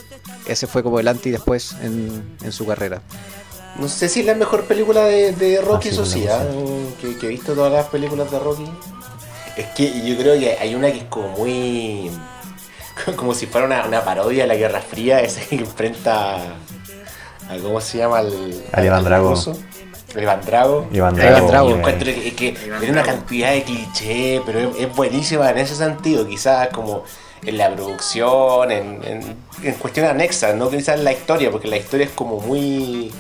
ese fue como el antes y después en, en su carrera. No sé si es la mejor película de, de Rocky, Ah, sí, eso sí, ¿ah? que, que he visto todas las películas de Rocky. Es que yo creo que hay una que es como muy. como si fuera una, una parodia de la Guerra Fría, esa que enfrenta a. ¿Cómo se llama? Al, A Iván Drago. Iván Drago. Iván Drago. Encuentro que, que tiene una cantidad de cliché, pero es, es buenísima en ese sentido. Quizás como en la producción, en, en, en cuestiones anexas, no quizás en la historia, porque la historia es como muy.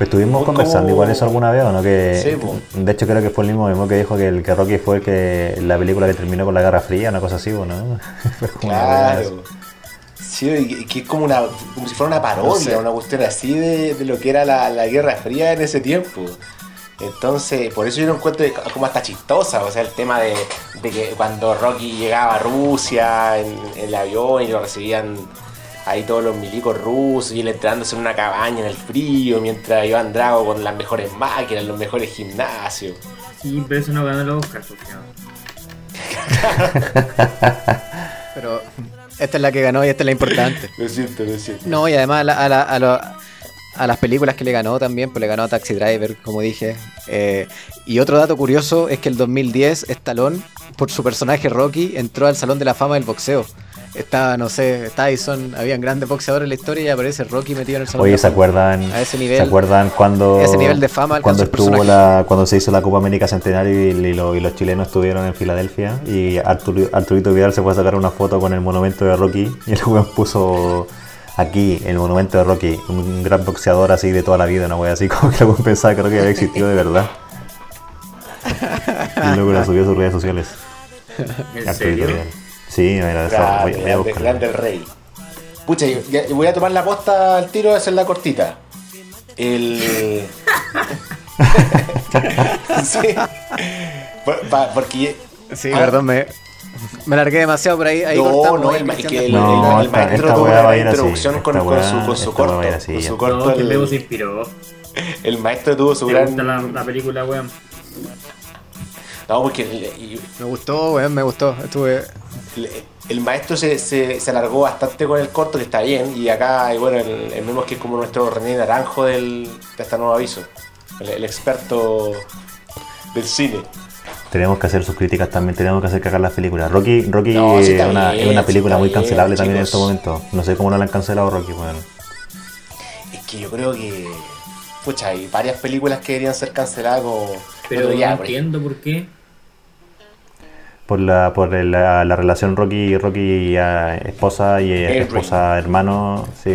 Pero estuvimos conversando como- igual eso alguna vez, ¿o no? Que, Sí, de hecho, creo que fue el mismo mismo que dijo que el que Rocky fue el que la película que terminó con la Guerra Fría, una cosa así, ¿o ¿no? Claro. Sí, y que es como una como si fuera una parodia, No sé. una cuestión así de, de lo que era la, la Guerra Fría en ese tiempo. Entonces, por eso yo lo encuentro como hasta chistosa, o sea, el tema de, de que cuando Rocky llegaba a Rusia en, en el avión y lo recibían ahí todos los milicos rusos y él entrándose en una cabaña en el frío mientras Iván Drago con las mejores máquinas, los mejores gimnasios. Sí, pero eso no ganó los Oscar, pues. Pero esta es la que ganó y esta es la importante. Lo siento, lo siento. No, y además a, la- a la- a lo- a las películas que le ganó también, pues le ganó a Taxi Driver, como dije. Eh, y otro dato curioso es que el 2010 Stallone, por su personaje Rocky, entró al Salón de la Fama del Boxeo. Estaba, no sé, Tyson, habían grandes boxeadores en la historia y aparece Rocky metido en el Salón Oye, ¿se acuerdan? A ese nivel- ¿Se acuerdan cuando ese nivel de fama cuando estuvo la cuando se hizo la Copa América Centenario y, y lo- y los chilenos estuvieron en Filadelfia y Arturo, Arturito Vidal se fue a sacar una foto con el monumento de Rocky y el weón puso aquí el monumento de Rocky, un gran boxeador así de toda la vida, una wea así como que weón pensaba que Rocky había existido de verdad. Y luego lo subió a sus redes sociales. ¿En Arturito serio? Vidal. Sí, mira, eso, Grande, voy, voy a grande, el rey. Pucha, ya- voy a tomar la posta al tiro, es la cortita. El. sí. Por- pa- porque. Sí, Ah. perdón, me, me largué demasiado por ahí. ahí no, cortamos, no, el, ma- Cristian. que el, No, el- el esta- maestro esta tuvo weá va a la ir así, introducción con, con su, con su corto. así, con su corto No, que el, luego se inspiró. el maestro tuvo su ¿Te gran. la, la película, weón? No, porque el, el- Me gustó, weón, me gustó. Estuve. el- el maestro se, se, se alargó bastante con el corto, que está bien. Y acá, y bueno, el, el mismo que es como nuestro René Naranjo del, de este nuevo aviso. El, el experto del cine. Tenemos que hacer sus críticas también, tenemos que hacer cagar las películas. Rocky, Rocky No, sí es, una, bien, es una película muy bien, cancelable también en chicos. estos momentos. No sé cómo no la han cancelado Rocky, bueno. Es que yo creo que. Pucha, hay varias películas que deberían ser canceladas como. Pero otro día, no por entiendo por qué. Por la, por la, la relación Rocky, Rocky ah, esposa y eh, Henry. esposa hermano, sí.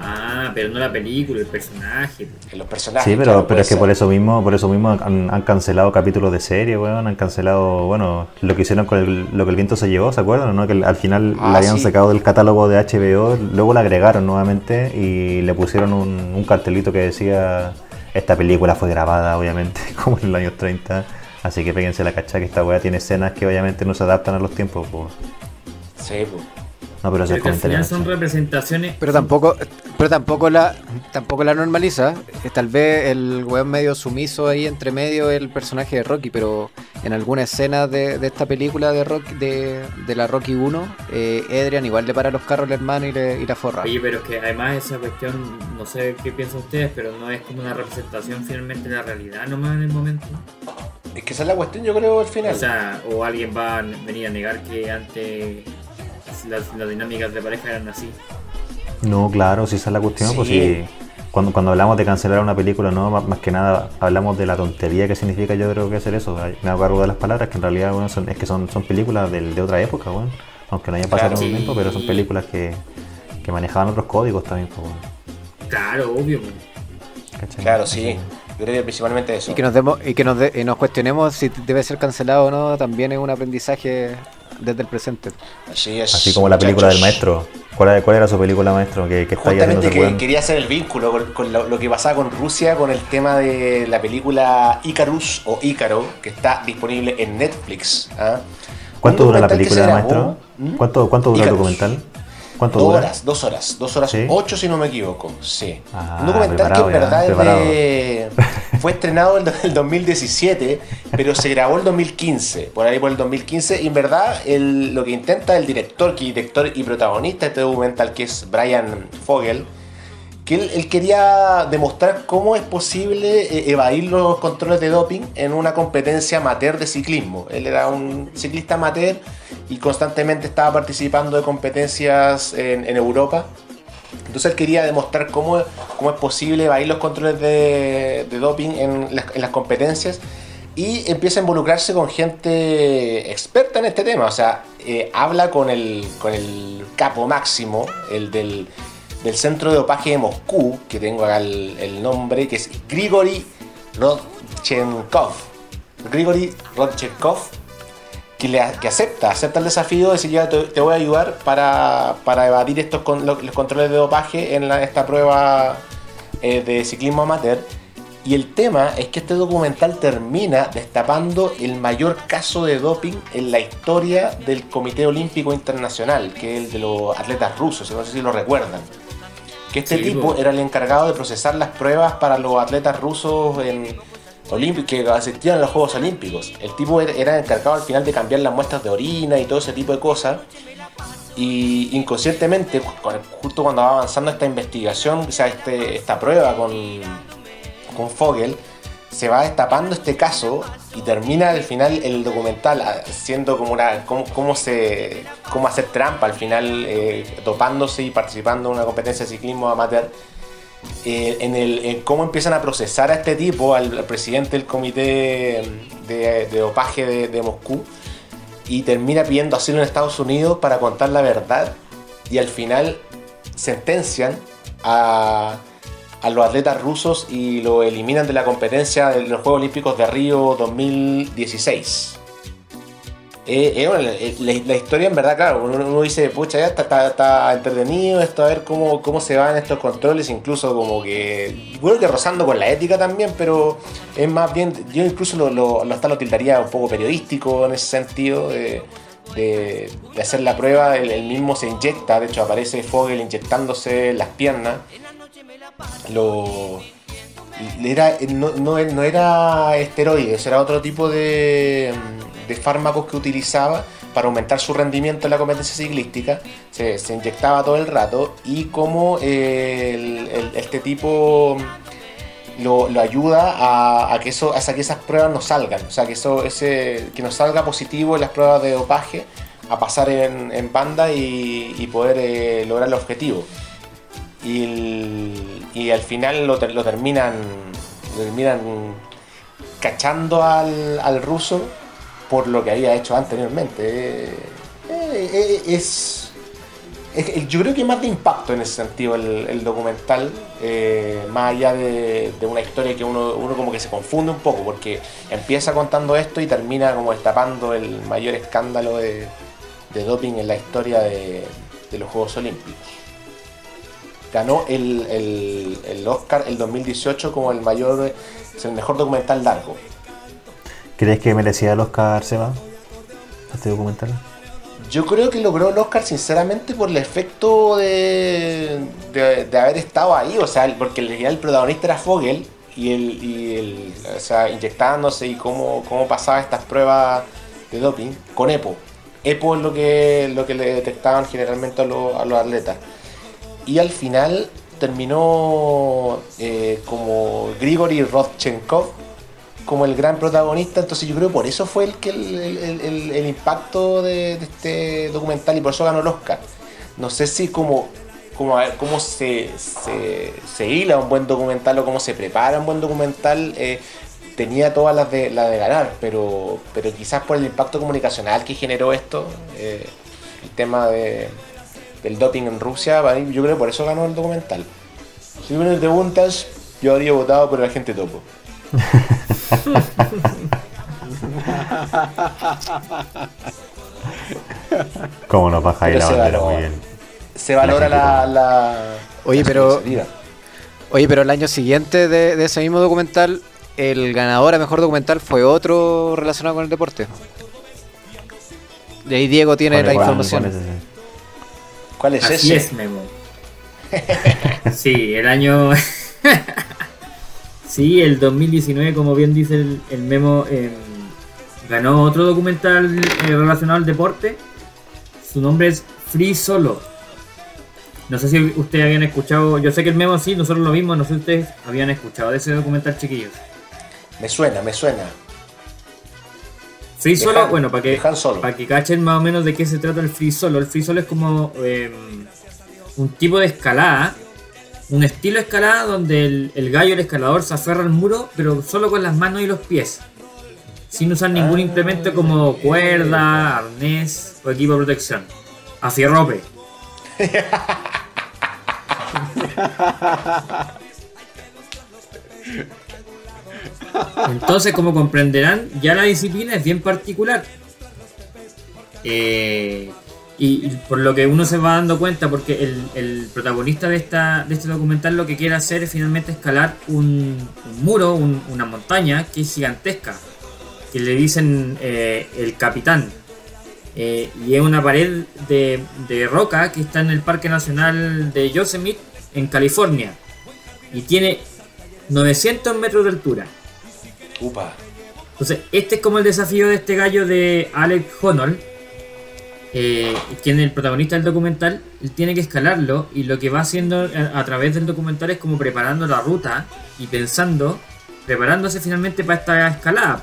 Ah, pero no la película, el personaje. Los personajes. Sí, pero, claro, pero es que por eso mismo, por eso mismo han, han cancelado capítulos de serie, weón, han cancelado, bueno, lo que hicieron con el- lo que el viento se llevó, ¿se acuerdan? ¿no? Que al final Ah, la habían sí. sacado del catálogo de HBO, luego la agregaron nuevamente y le pusieron un, un cartelito que decía esta película fue grabada, obviamente, como en los años 30, Así que péguense la cacha que esta weá tiene escenas que obviamente no se adaptan a los tiempos. Pues. Sí, pues. No, pero eso es comentario. son representaciones. Pero tampoco, pero tampoco la, tampoco la normaliza. Eh, Tal vez el weón medio sumiso ahí entre medio es el personaje de Rocky, pero en alguna escena de, de esta película de Rocky, de, de la Rocky 1, eh, Adrian igual le para los carros al hermano y, le, y la forra. Oye, pero es que además esa cuestión, no sé qué piensan ustedes, pero no es como una representación finalmente de la realidad nomás en el momento. Es que esa es la cuestión, yo creo, al final. O sea, o alguien va a venir a negar que antes las, las dinámicas de pareja eran así. No, claro, si esa es la cuestión, pues Sí. si cuando, cuando hablamos de cancelar una película, no, más, más que nada hablamos de la tontería que significa yo creo que hacer eso. Me hago cargo de las palabras que en realidad bueno, son, es que son, son películas del- de otra época, bueno, aunque no hayan pasado Claro. en un tiempo, pero son Sí. películas que, que manejaban otros códigos también, pues, bueno, Claro, obvio. pues. Claro, sí. Yo creo que principalmente eso. Y que nos demos, y que nos, de- y nos cuestionemos si debe ser cancelado o no, también es un aprendizaje desde el presente. Así es. Así como la película del muchachos. maestro. ¿Cuál, era- cuál era su película maestro? Que, que está Justamente que quería hacer el vínculo con, con lo, lo que pasaba con Rusia, con el tema de la película Icarus o Ícaro, que está disponible en Netflix. ¿ah? ¿Cuánto dura la película, maestro? ¿Mm? ¿Cuánto, cuánto dura el Icarus. documental? ¿Cuánto Dos dura? horas, dos horas, dos horas, ¿Sí? ocho si no me equivoco, sí. Ah, un documental que en ya, verdad es preparado. de... fue estrenado en el 2017, pero se grabó el 2015, por ahí por el 2015, y en verdad lo que intenta el director, que director y protagonista de este documental, que es Brian Fogel, que él, él quería demostrar cómo es posible eh, evadir los controles de doping en una competencia amateur de ciclismo. Él era un ciclista amateur y constantemente estaba participando de competencias en, en Europa. Entonces él quería demostrar cómo, cómo es posible evadir los controles de, doping en las, en las competencias y empieza a involucrarse con gente experta en este tema. O sea, eh, habla con el, con el capo máximo, el del, del centro de dopaje de Moscú, que tengo acá el, el nombre, que es Grigory Rodchenkov. Grigory Rodchenkov, que, le, que acepta, acepta el desafío de decir ya te, te voy a ayudar para, para evadir estos con- lo- los controles de dopaje en la- esta prueba eh, de ciclismo amateur. Y el tema es que este documental termina destapando el mayor caso de doping en la historia del Comité Olímpico Internacional, que es el de los atletas rusos, no sé si lo recuerdan. Que este Sí, tipo po. era el encargado de procesar las pruebas para los atletas rusos en que asistían a los Juegos Olímpicos. El tipo era- encargado al final de cambiar las muestras de orina y todo ese tipo de cosas. Y inconscientemente, justo cuando va avanzando esta investigación, o sea, este, esta prueba con, con Fogel, se va destapando este caso y termina al final el documental ah, siendo como una cómo, cómo se cómo hacer trampa al final eh, dopándose y participando en una competencia de ciclismo amateur eh, en el en cómo empiezan a procesar a este tipo al, presidente del comité de, de dopaje de, de Moscú y termina pidiendo asilo en Estados Unidos para contar la verdad y al final sentencian a, a los atletas rusos y lo eliminan de la competencia de los Juegos Olímpicos de Río 2016. Eh, eh, bueno, la, la- historia en verdad, claro, uno, uno dice, pucha, ya está, está- entretenido esto, a ver cómo, cómo se van estos controles, incluso como que, bueno que rozando con la ética también, pero es más bien, yo incluso lo, lo, lo hasta lo tildaría un poco periodístico en ese sentido, de, hacer la prueba, él mismo se inyecta, de hecho aparece Fogel inyectándose las piernas, lo... no, no era esteroides, era otro tipo de, de fármacos que utilizaba para aumentar su rendimiento en la competencia ciclística. Se, se inyectaba todo el rato y como eh, el- este tipo lo, ayuda a, a que eso, a que esas pruebas no salgan, o sea que eso, ese, que no salga positivo en las pruebas de dopaje, a pasar en, en banda y, y poder eh, lograr el objetivo. Y, y al final lo, lo terminan, lo terminan cachando al, al ruso por lo que había hecho anteriormente. Eh, eh, es, es- yo creo que más de impacto en ese sentido el, documental, eh, más allá de, una historia que uno, uno como que se confunde un poco, porque empieza contando esto y termina como destapando el mayor escándalo de, doping en la historia de, de los Juegos Olímpicos. Ganó el, el, el Oscar el 2018 como el mayor, es el mejor documental largo. ¿Crees que merecía el Oscar, Seba? Este documental. Yo creo que logró el Oscar sinceramente por el efecto de, de, haber estado ahí, o sea, porque el, el protagonista era Fogel y el, y el o sea, inyectándose y cómo, cómo pasaba estas pruebas de doping con EPO. EPO es lo que, lo que le detectaban generalmente a, los- a los atletas. Y al final terminó eh, como Grigory Rodchenkov como el gran protagonista, entonces yo creo por eso fue el que el, el- impacto de, este documental y por eso ganó el Oscar. No sé si como, como a ver, cómo se, se, se hila un buen documental o cómo se prepara un buen documental, eh, tenía todas las de, las de ganar, pero, pero quizás por el impacto comunicacional que generó esto, eh, el tema de, del doping en Rusia, yo creo que por eso ganó el documental. Si me preguntas, yo habría votado por el agente topo. Cómo nos baja ahí Pero la se bandera, valora. muy bien. Se valora La la, gente la, Oye, la pero-. Oye, pero el año siguiente de, de ese mismo documental, el ganador a mejor documental fue otro relacionado con el deporte. Y ahí Diego tiene ¿Cuál- la cuál- información. cuál es ese? ¿Cuál es Así ese? es, Memo. Sí, el año. sí, el 2019, como bien dice el, el Memo, eh, ganó otro documental eh, relacionado al deporte. Su nombre es Free Solo. No sé si ustedes habían escuchado, yo sé que el Memo sí, nosotros lo vimos, no sé si ustedes habían escuchado de ese documental, chiquillos. Me suena, me suena. Free Solo, bueno, para que, para que cachen más o menos de qué se trata el Free Solo. El Free Solo es como eh, un tipo de escalada, un estilo de escalada donde el, el gallo, el escalador, se aferra al muro, pero solo con las manos y los pies. Sin usar ningún Ah, implemento como cuerda, arnés o equipo de protección. A fierrope. Entonces, como comprenderán, ya la disciplina es bien particular. Eh, y, por lo que uno se va dando cuenta, porque el, el protagonista de, esta, de este documental lo que quiere hacer es finalmente escalar un, un muro, un- una montaña que es gigantesca, que le dicen eh, el capitán. Eh, y es una pared de, de roca que está en el Parque Nacional de Yosemite, en California. Y tiene 900 metros de altura. Upa. Entonces, este es como el desafío de este gallo de Alex Honnold, eh, quien el protagonista del documental. Él tiene que escalarlo y lo que va haciendo a, a través del documental es como preparando la ruta y pensando, preparándose finalmente para esta escalada.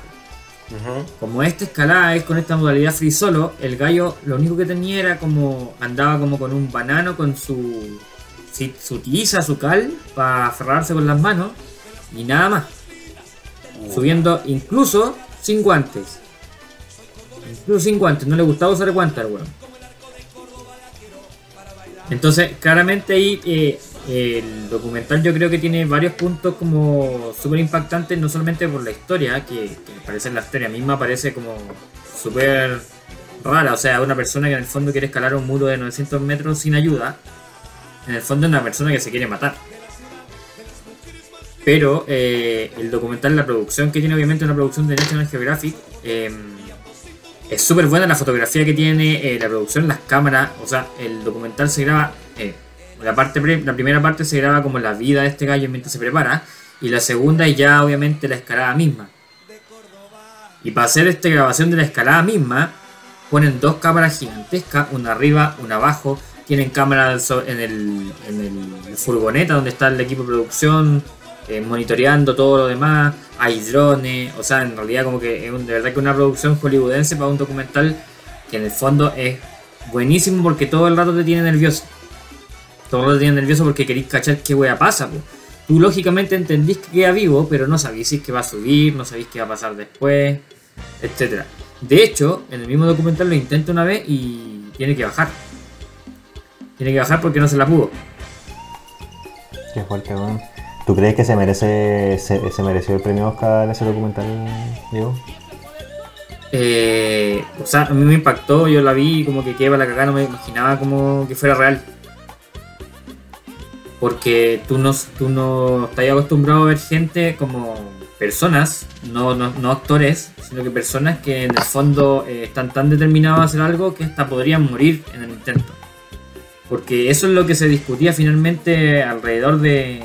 Como esta escalada es con esta modalidad free solo, el gallo lo único que tenía era como andaba como con un banano con su su tiza, su cal para aferrarse con las manos y nada más. Subiendo incluso sin guantes. Incluso sin guantes, no le gustaba usar guantes al weón. Entonces, claramente ahí eh, el documental yo creo que tiene varios puntos como súper impactantes, no solamente por la historia, que, que parece la historia misma parece como súper rara, o sea, una persona que en el fondo quiere escalar un muro de 900 metros sin ayuda, en el fondo es una persona que se quiere matar. Pero eh, el documental, la producción que tiene obviamente una producción de National Geographic, eh, es súper buena la fotografía que tiene, eh, la producción, las cámaras, o sea, el documental se graba, eh, la, parte la primera parte se graba como la vida de este gallo mientras se prepara, y la segunda es ya obviamente la escalada misma. Y para hacer esta grabación de la escalada misma, ponen dos cámaras gigantescas, una arriba, una abajo, tienen cámaras en el, en el furgoneta donde está el equipo de producción, eh, monitoreando todo lo demás, hay drones, o sea, en realidad como que es un- de verdad que una producción hollywoodense para un documental que en el fondo es buenísimo porque todo el rato te tiene nervioso. Todo el rato te tiene nervioso porque queréis cachar qué wea pasa. Tú lógicamente entendís que queda vivo, pero no sabéis si es que va a subir, no sabéis qué va a pasar después, etcétera. De hecho, en el mismo documental lo intenta una vez y tiene que bajar. Tiene que bajar porque no se la pudo. Qué fuerte, weón. ¿Tú crees que se merece se, mereció el premio Oscar ese documental, Diego? Eh, o sea, a mí me impactó, yo la vi como que para la cagada, no me imaginaba como que fuera real. Porque tú no, tú no estás acostumbrado a ver gente como personas, no, no, no actores, sino que personas que en el fondo eh, están tan determinados a hacer algo que hasta podrían morir en el intento. Porque eso es lo que se discutía finalmente alrededor de,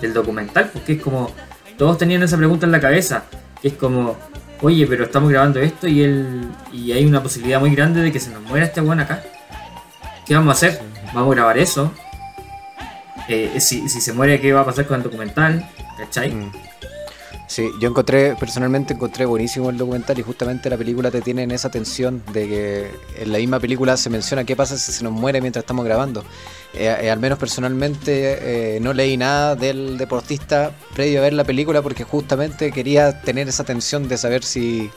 del documental, porque es como todos tenían esa pregunta en la cabeza, que es como, oye, pero estamos grabando esto y él y hay una posibilidad muy grande de que se nos muera este weón acá. ¿Qué vamos a hacer? ¿Vamos a grabar eso? Eh, si, si se muere, ¿qué va a pasar con el documental? ¿Cachai? Mm. Sí, yo encontré, personalmente encontré buenísimo el documental y justamente la película te tiene en esa tensión de que en la misma película se menciona qué pasa si se nos muere mientras estamos grabando. Eh, eh, al menos personalmente eh, no leí nada del deportista previo a ver la película porque justamente quería tener esa tensión de saber si,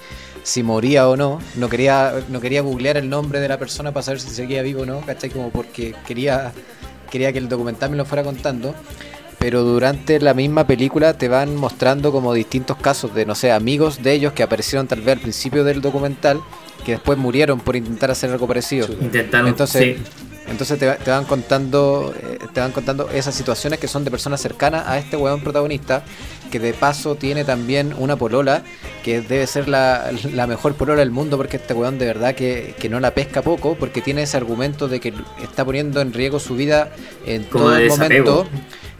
si moría o no. No quería, no quería googlear el nombre de la persona para saber si seguía vivo o no, ¿cachai? Como porque quería, quería que el documental me lo fuera contando pero durante la misma película te van mostrando como distintos casos de, no sé, amigos de ellos que aparecieron tal vez al principio del documental, que después murieron por intentar hacer algo parecido. Intentaron, Entonces, sí. entonces te, te van contando eh, te van contando esas situaciones que son de personas cercanas a este weón protagonista, que de paso tiene también una polola, que debe ser la, la mejor polola del mundo, porque este weón de verdad que, que no la pesca poco, porque tiene ese argumento de que está poniendo en riesgo su vida en Como todo desapego.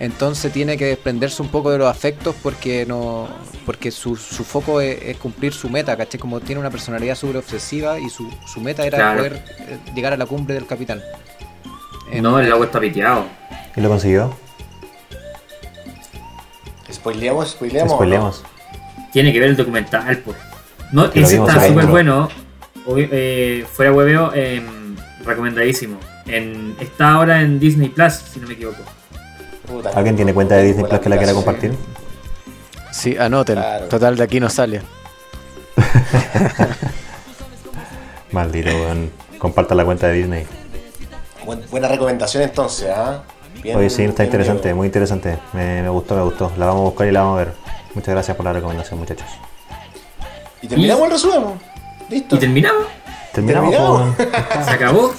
Entonces tiene que desprenderse un poco de los afectos porque no porque su, su foco es, es cumplir su meta, ¿cachai? Como tiene una personalidad súper obsesiva y su, su meta era Claro. poder eh, llegar a la cumbre del capitán. No, el agua está piteado. ¿Y lo consiguió? ¿Spoileamos? ¿Spoileamos? Spoileamos. Tiene que ver el documental, pues. No, Que ese está súper ¿no? bueno. Eh, fuera hueveo, eh, recomendadísimo. En, está ahora en Disney Plus, si no me equivoco. Puta, ¿Alguien tiene cuenta de Disney Plus que la quiera compartir? Sí, anoten. Claro. Total, de aquí no sale. Maldito, weón. Comparta la cuenta de Disney. Buen- buena recomendación entonces, ¿ah? Oye, sí, está interesante, muy interesante. Me, me gustó, me gustó. La vamos a buscar y la vamos a ver. Muchas gracias por la recomendación, muchachos. Y terminamos el resumen. Listo. Y terminamos. Terminamos, Terminamos. weón. Se acabó.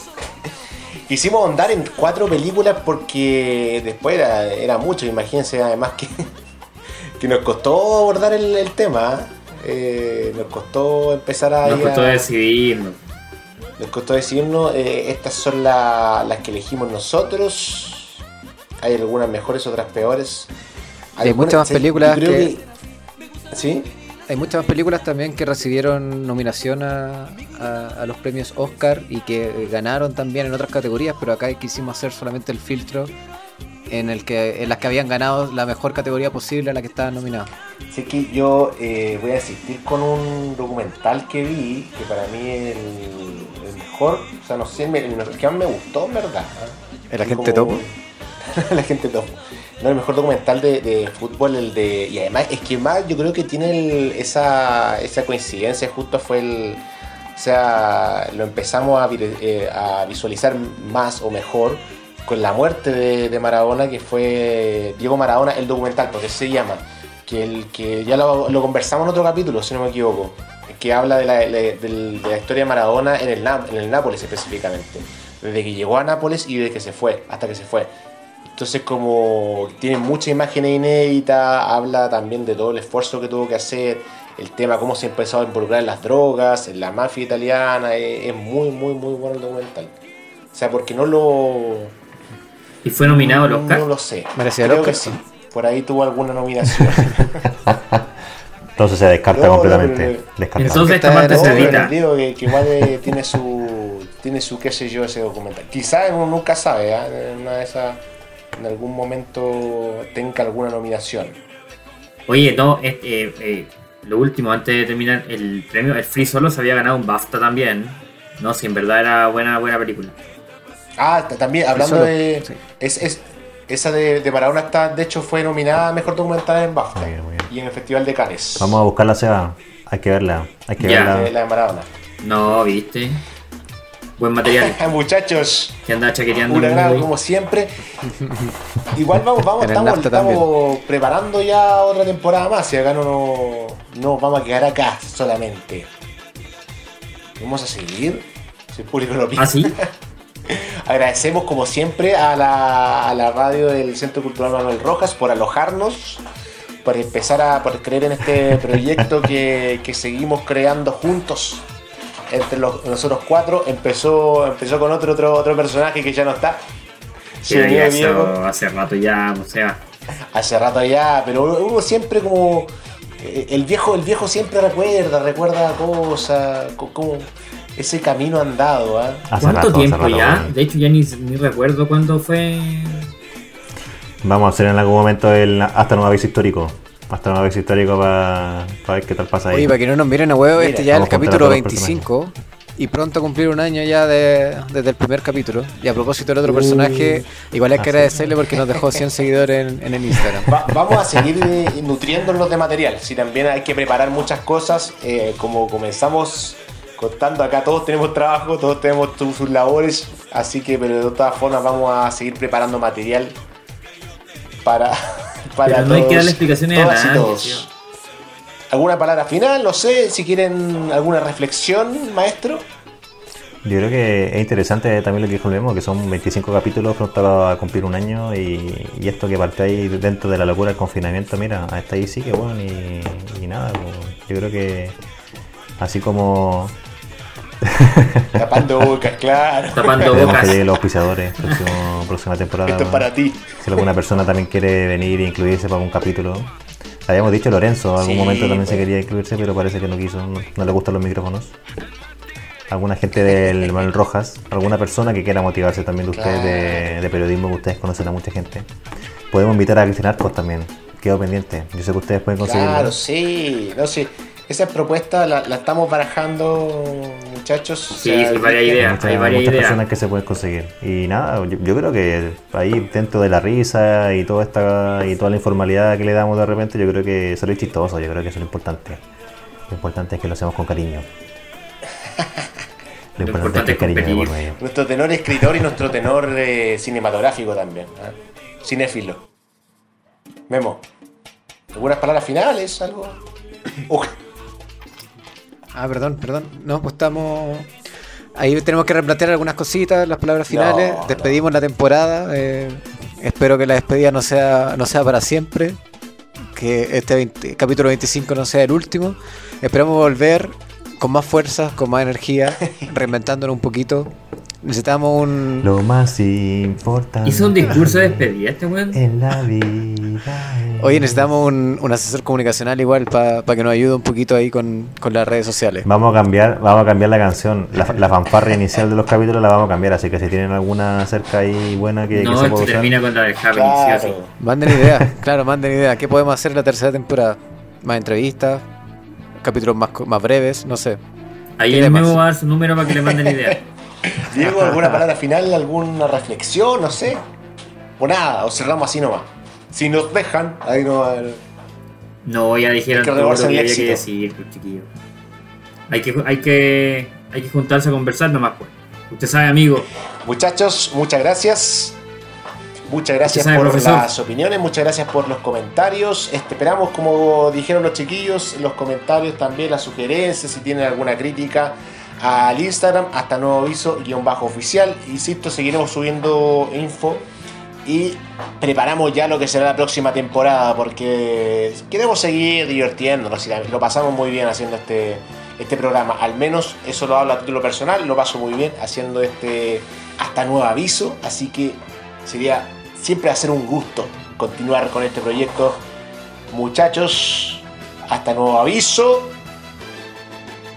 Quisimos ahondar en cuatro películas porque después era, era mucho, imagínense además que, que nos costó abordar el, el tema. ¿eh? nos costó empezar a... Nos ir a- costó decidirnos. nos costó decirnos, eh, estas son la- las que elegimos nosotros. Hay algunas mejores, otras peores. Hay muchas más películas que- ¿Sí? Hay muchas más películas también que recibieron nominación a, a- a los premios Oscar y que ganaron también en otras categorías, pero acá quisimos hacer solamente el filtro en el que en las que habían ganado la mejor categoría posible a la que estaban nominados. Sé que yo eh, voy a asistir con un documental que vi, que para mí es el, el mejor, o sea, no sé, me- el que más me gustó, en verdad. ¿El Y agente como- topo? el agente topo. No, el mejor documental de, fútbol, el de... Y además, es que más yo creo que tiene el- esa, esa coincidencia, justo fue el... O sea, lo empezamos a, eh, visualizar más o mejor con la muerte de, Maradona, que fue Diego Maradona, el documental, porque se llama, que, el, que ya lo, conversamos en otro capítulo, si no me equivoco, que habla de la, historia de Maradona en el, en el Nápoles específicamente, desde que llegó a Nápoles y desde que se fue, hasta que se fue. Entonces como tiene muchas imágenes inéditas, habla también de todo el esfuerzo que tuvo que hacer, el tema, cómo se empezó a involucrar en las drogas, en la mafia italiana, es, es muy, muy, muy bueno el documental. O sea, porque no lo... Y fue nominado al no, Oscar. No lo sé. ¿Merecía Creo Oscar? que sí. Por ahí tuvo alguna nominación. Entonces se descarta No, completamente. Descartado. Entonces esta está se No, digo que, que igual eh, tiene su tiene su qué sé yo ese documental. Quizás uno nunca sabe, ¿ah? en una de esas en algún momento tenga alguna nominación. Oye, no, eh, eh, lo último, antes de terminar, el premio, el Free Solo se había ganado un BAFTA también. No, si en verdad era buena, buena película. Ah, también hablando de sí. es, es- esa de, de Maradona está, de hecho fue nominada a mejor documental en BAFTA Muy bien, muy bien. y en el Festival de Cannes. Vamos a buscar la Seba. Hay que verla. Hay que Ya. Eh, verla. la de Maradona. No, viste. Buen material. Muchachos, Que andaba chaqueteando. como siempre. Igual vamos, vamos, estamos, estamos preparando ya otra temporada más y acá no, no, no vamos a quedar acá solamente. Vamos a seguir, si el público lo pide. Ah, sí. Agradecemos como siempre a la, a la radio del Centro Cultural Manuel Rojas por alojarnos, por empezar a por creer en este proyecto que, que seguimos creando juntos entre los, nosotros cuatro. Empezó, empezó con otro, otro, otro personaje que ya no está. Sí, Se unió eso Diego. hace rato ya, o sea. Hace rato ya, pero uno, siempre como. eh, El viejo, el viejo siempre recuerda, recuerda cosas, co- como ese camino andado. Hace ¿Cuánto rato, tiempo rato, ya? bueno. De hecho, ya ni, ni recuerdo cuándo fue. Vamos a hacer en algún momento el hasta nuevo aviso histórico. Hasta nuevo aviso histórico para ver qué tal pasa ahí. Oye, para que no nos miren a huevo, Mira, este ya es el capítulo todos los 25 y pronto cumplir un año ya de- desde el primer capítulo. Y a propósito del otro personaje, igual hay que Ah, agradecerle porque nos dejó 100 seguidores en, en el Instagram. Va- vamos a seguir nutriéndonos de material. Si también hay que preparar muchas cosas, eh, como comenzamos contando acá, todos tenemos trabajo, todos tenemos tu- sus labores, así que, pero de todas formas, vamos a seguir preparando material para, para Pero no hay que todos, darle explicaciones a nadie, todos. ¿Alguna palabra final? No sé, si quieren alguna reflexión, maestro. Yo creo que es interesante también lo que dijo el Memo, que son 25 capítulos pronto a cumplir un año y, y esto que parte ahí dentro de la locura del confinamiento, mira, hasta ahí sí que bueno y, y nada, pues, yo creo que así como Tapando bocas, claro. Tapando que bocas. lleguen los auspiciadores próximo- próxima temporada. Esto es para ti. Si alguna persona también quiere venir e incluirse para un capítulo. Habíamos dicho Lorenzo, en algún Sí, momento también se pues. quería incluirse, pero parece que no quiso, no, no le gustan los micrófonos. Alguna gente del Manuel Rojas, alguna persona que quiera motivarse también de ustedes de, de periodismo, que ustedes conocen a mucha gente. Podemos invitar a Cristian Arcos también, quedo pendiente. Yo sé que ustedes pueden conseguirlo. Claro, sí, no sé. Esa propuesta la, la estamos barajando, muchachos. O Sí, sea, sí, varias ideas. muchas, hay varias muchas ideas. personas que se pueden conseguir. Y nada, yo, yo creo que ahí dentro de la risa y toda esta y toda la informalidad que le damos de repente, yo creo que eso es chistoso, yo creo que eso es lo importante. Lo importante es que lo hacemos con cariño. Lo, importante, es que hay cariño de por medio. Nuestro tenor escritor y nuestro tenor eh, cinematográfico también. ¿ah? Cinéfilo. Memo. ¿Algunas palabras finales? ¿Algo? Ah, perdón, perdón. No, pues estamos. Ahí tenemos que replantear algunas cositas, las palabras finales. No, Despedimos la temporada. eh, espero que la despedida no sea, no sea para siempre. Que este 20 capítulo 25 no sea el último. Esperamos volver con más fuerzas, con más energía, reinventándonos un poquito. Necesitamos un. Lo más importante Hizo un discurso de despedida este weón. en la vida. es- Oye, necesitamos un, un asesor comunicacional igual para que nos ayude un poquito ahí con, con las redes sociales. Vamos a cambiar, vamos a cambiar la canción, la, la fanfarria inicial de los capítulos la vamos a cambiar, así que si tienen alguna cerca ahí buena que, que No, se esto pueda usar. termina con la del sí. claro. Manden ideas, claro, manden ideas. ¿Qué podemos hacer en la tercera temporada? Más entrevistas, capítulos más, co- más breves, no sé. Ahí ¿Qué el nuevo va a dar su número para que le manden ideas. Diego, ¿alguna palabra final? ¿Alguna reflexión? No sé. O nada, o cerramos así nomás. Si nos dejan, ahí no No, ya dijeron Hay que todo lo que había que éxito. decir, pues, chiquillos. Hay que, hay, que, hay que juntarse a conversar nomás, pues. Usted sabe, amigo. Muchachos, muchas gracias. Muchas gracias sabe, por profesor. las opiniones, muchas gracias por los comentarios. Este, esperamos, como dijeron los chiquillos, los comentarios también, las sugerencias, si tienen alguna crítica al Instagram, hasta nuevo aviso, guion bajo oficial. Insisto, seguiremos subiendo info y preparamos ya lo que será la próxima temporada porque queremos seguir divirtiéndonos y lo pasamos muy bien haciendo este, este programa. Al menos eso lo hablo a título personal, lo paso muy bien haciendo este hasta nuevo aviso, así que sería siempre hacer un gusto continuar con este proyecto. Muchachos, hasta nuevo aviso.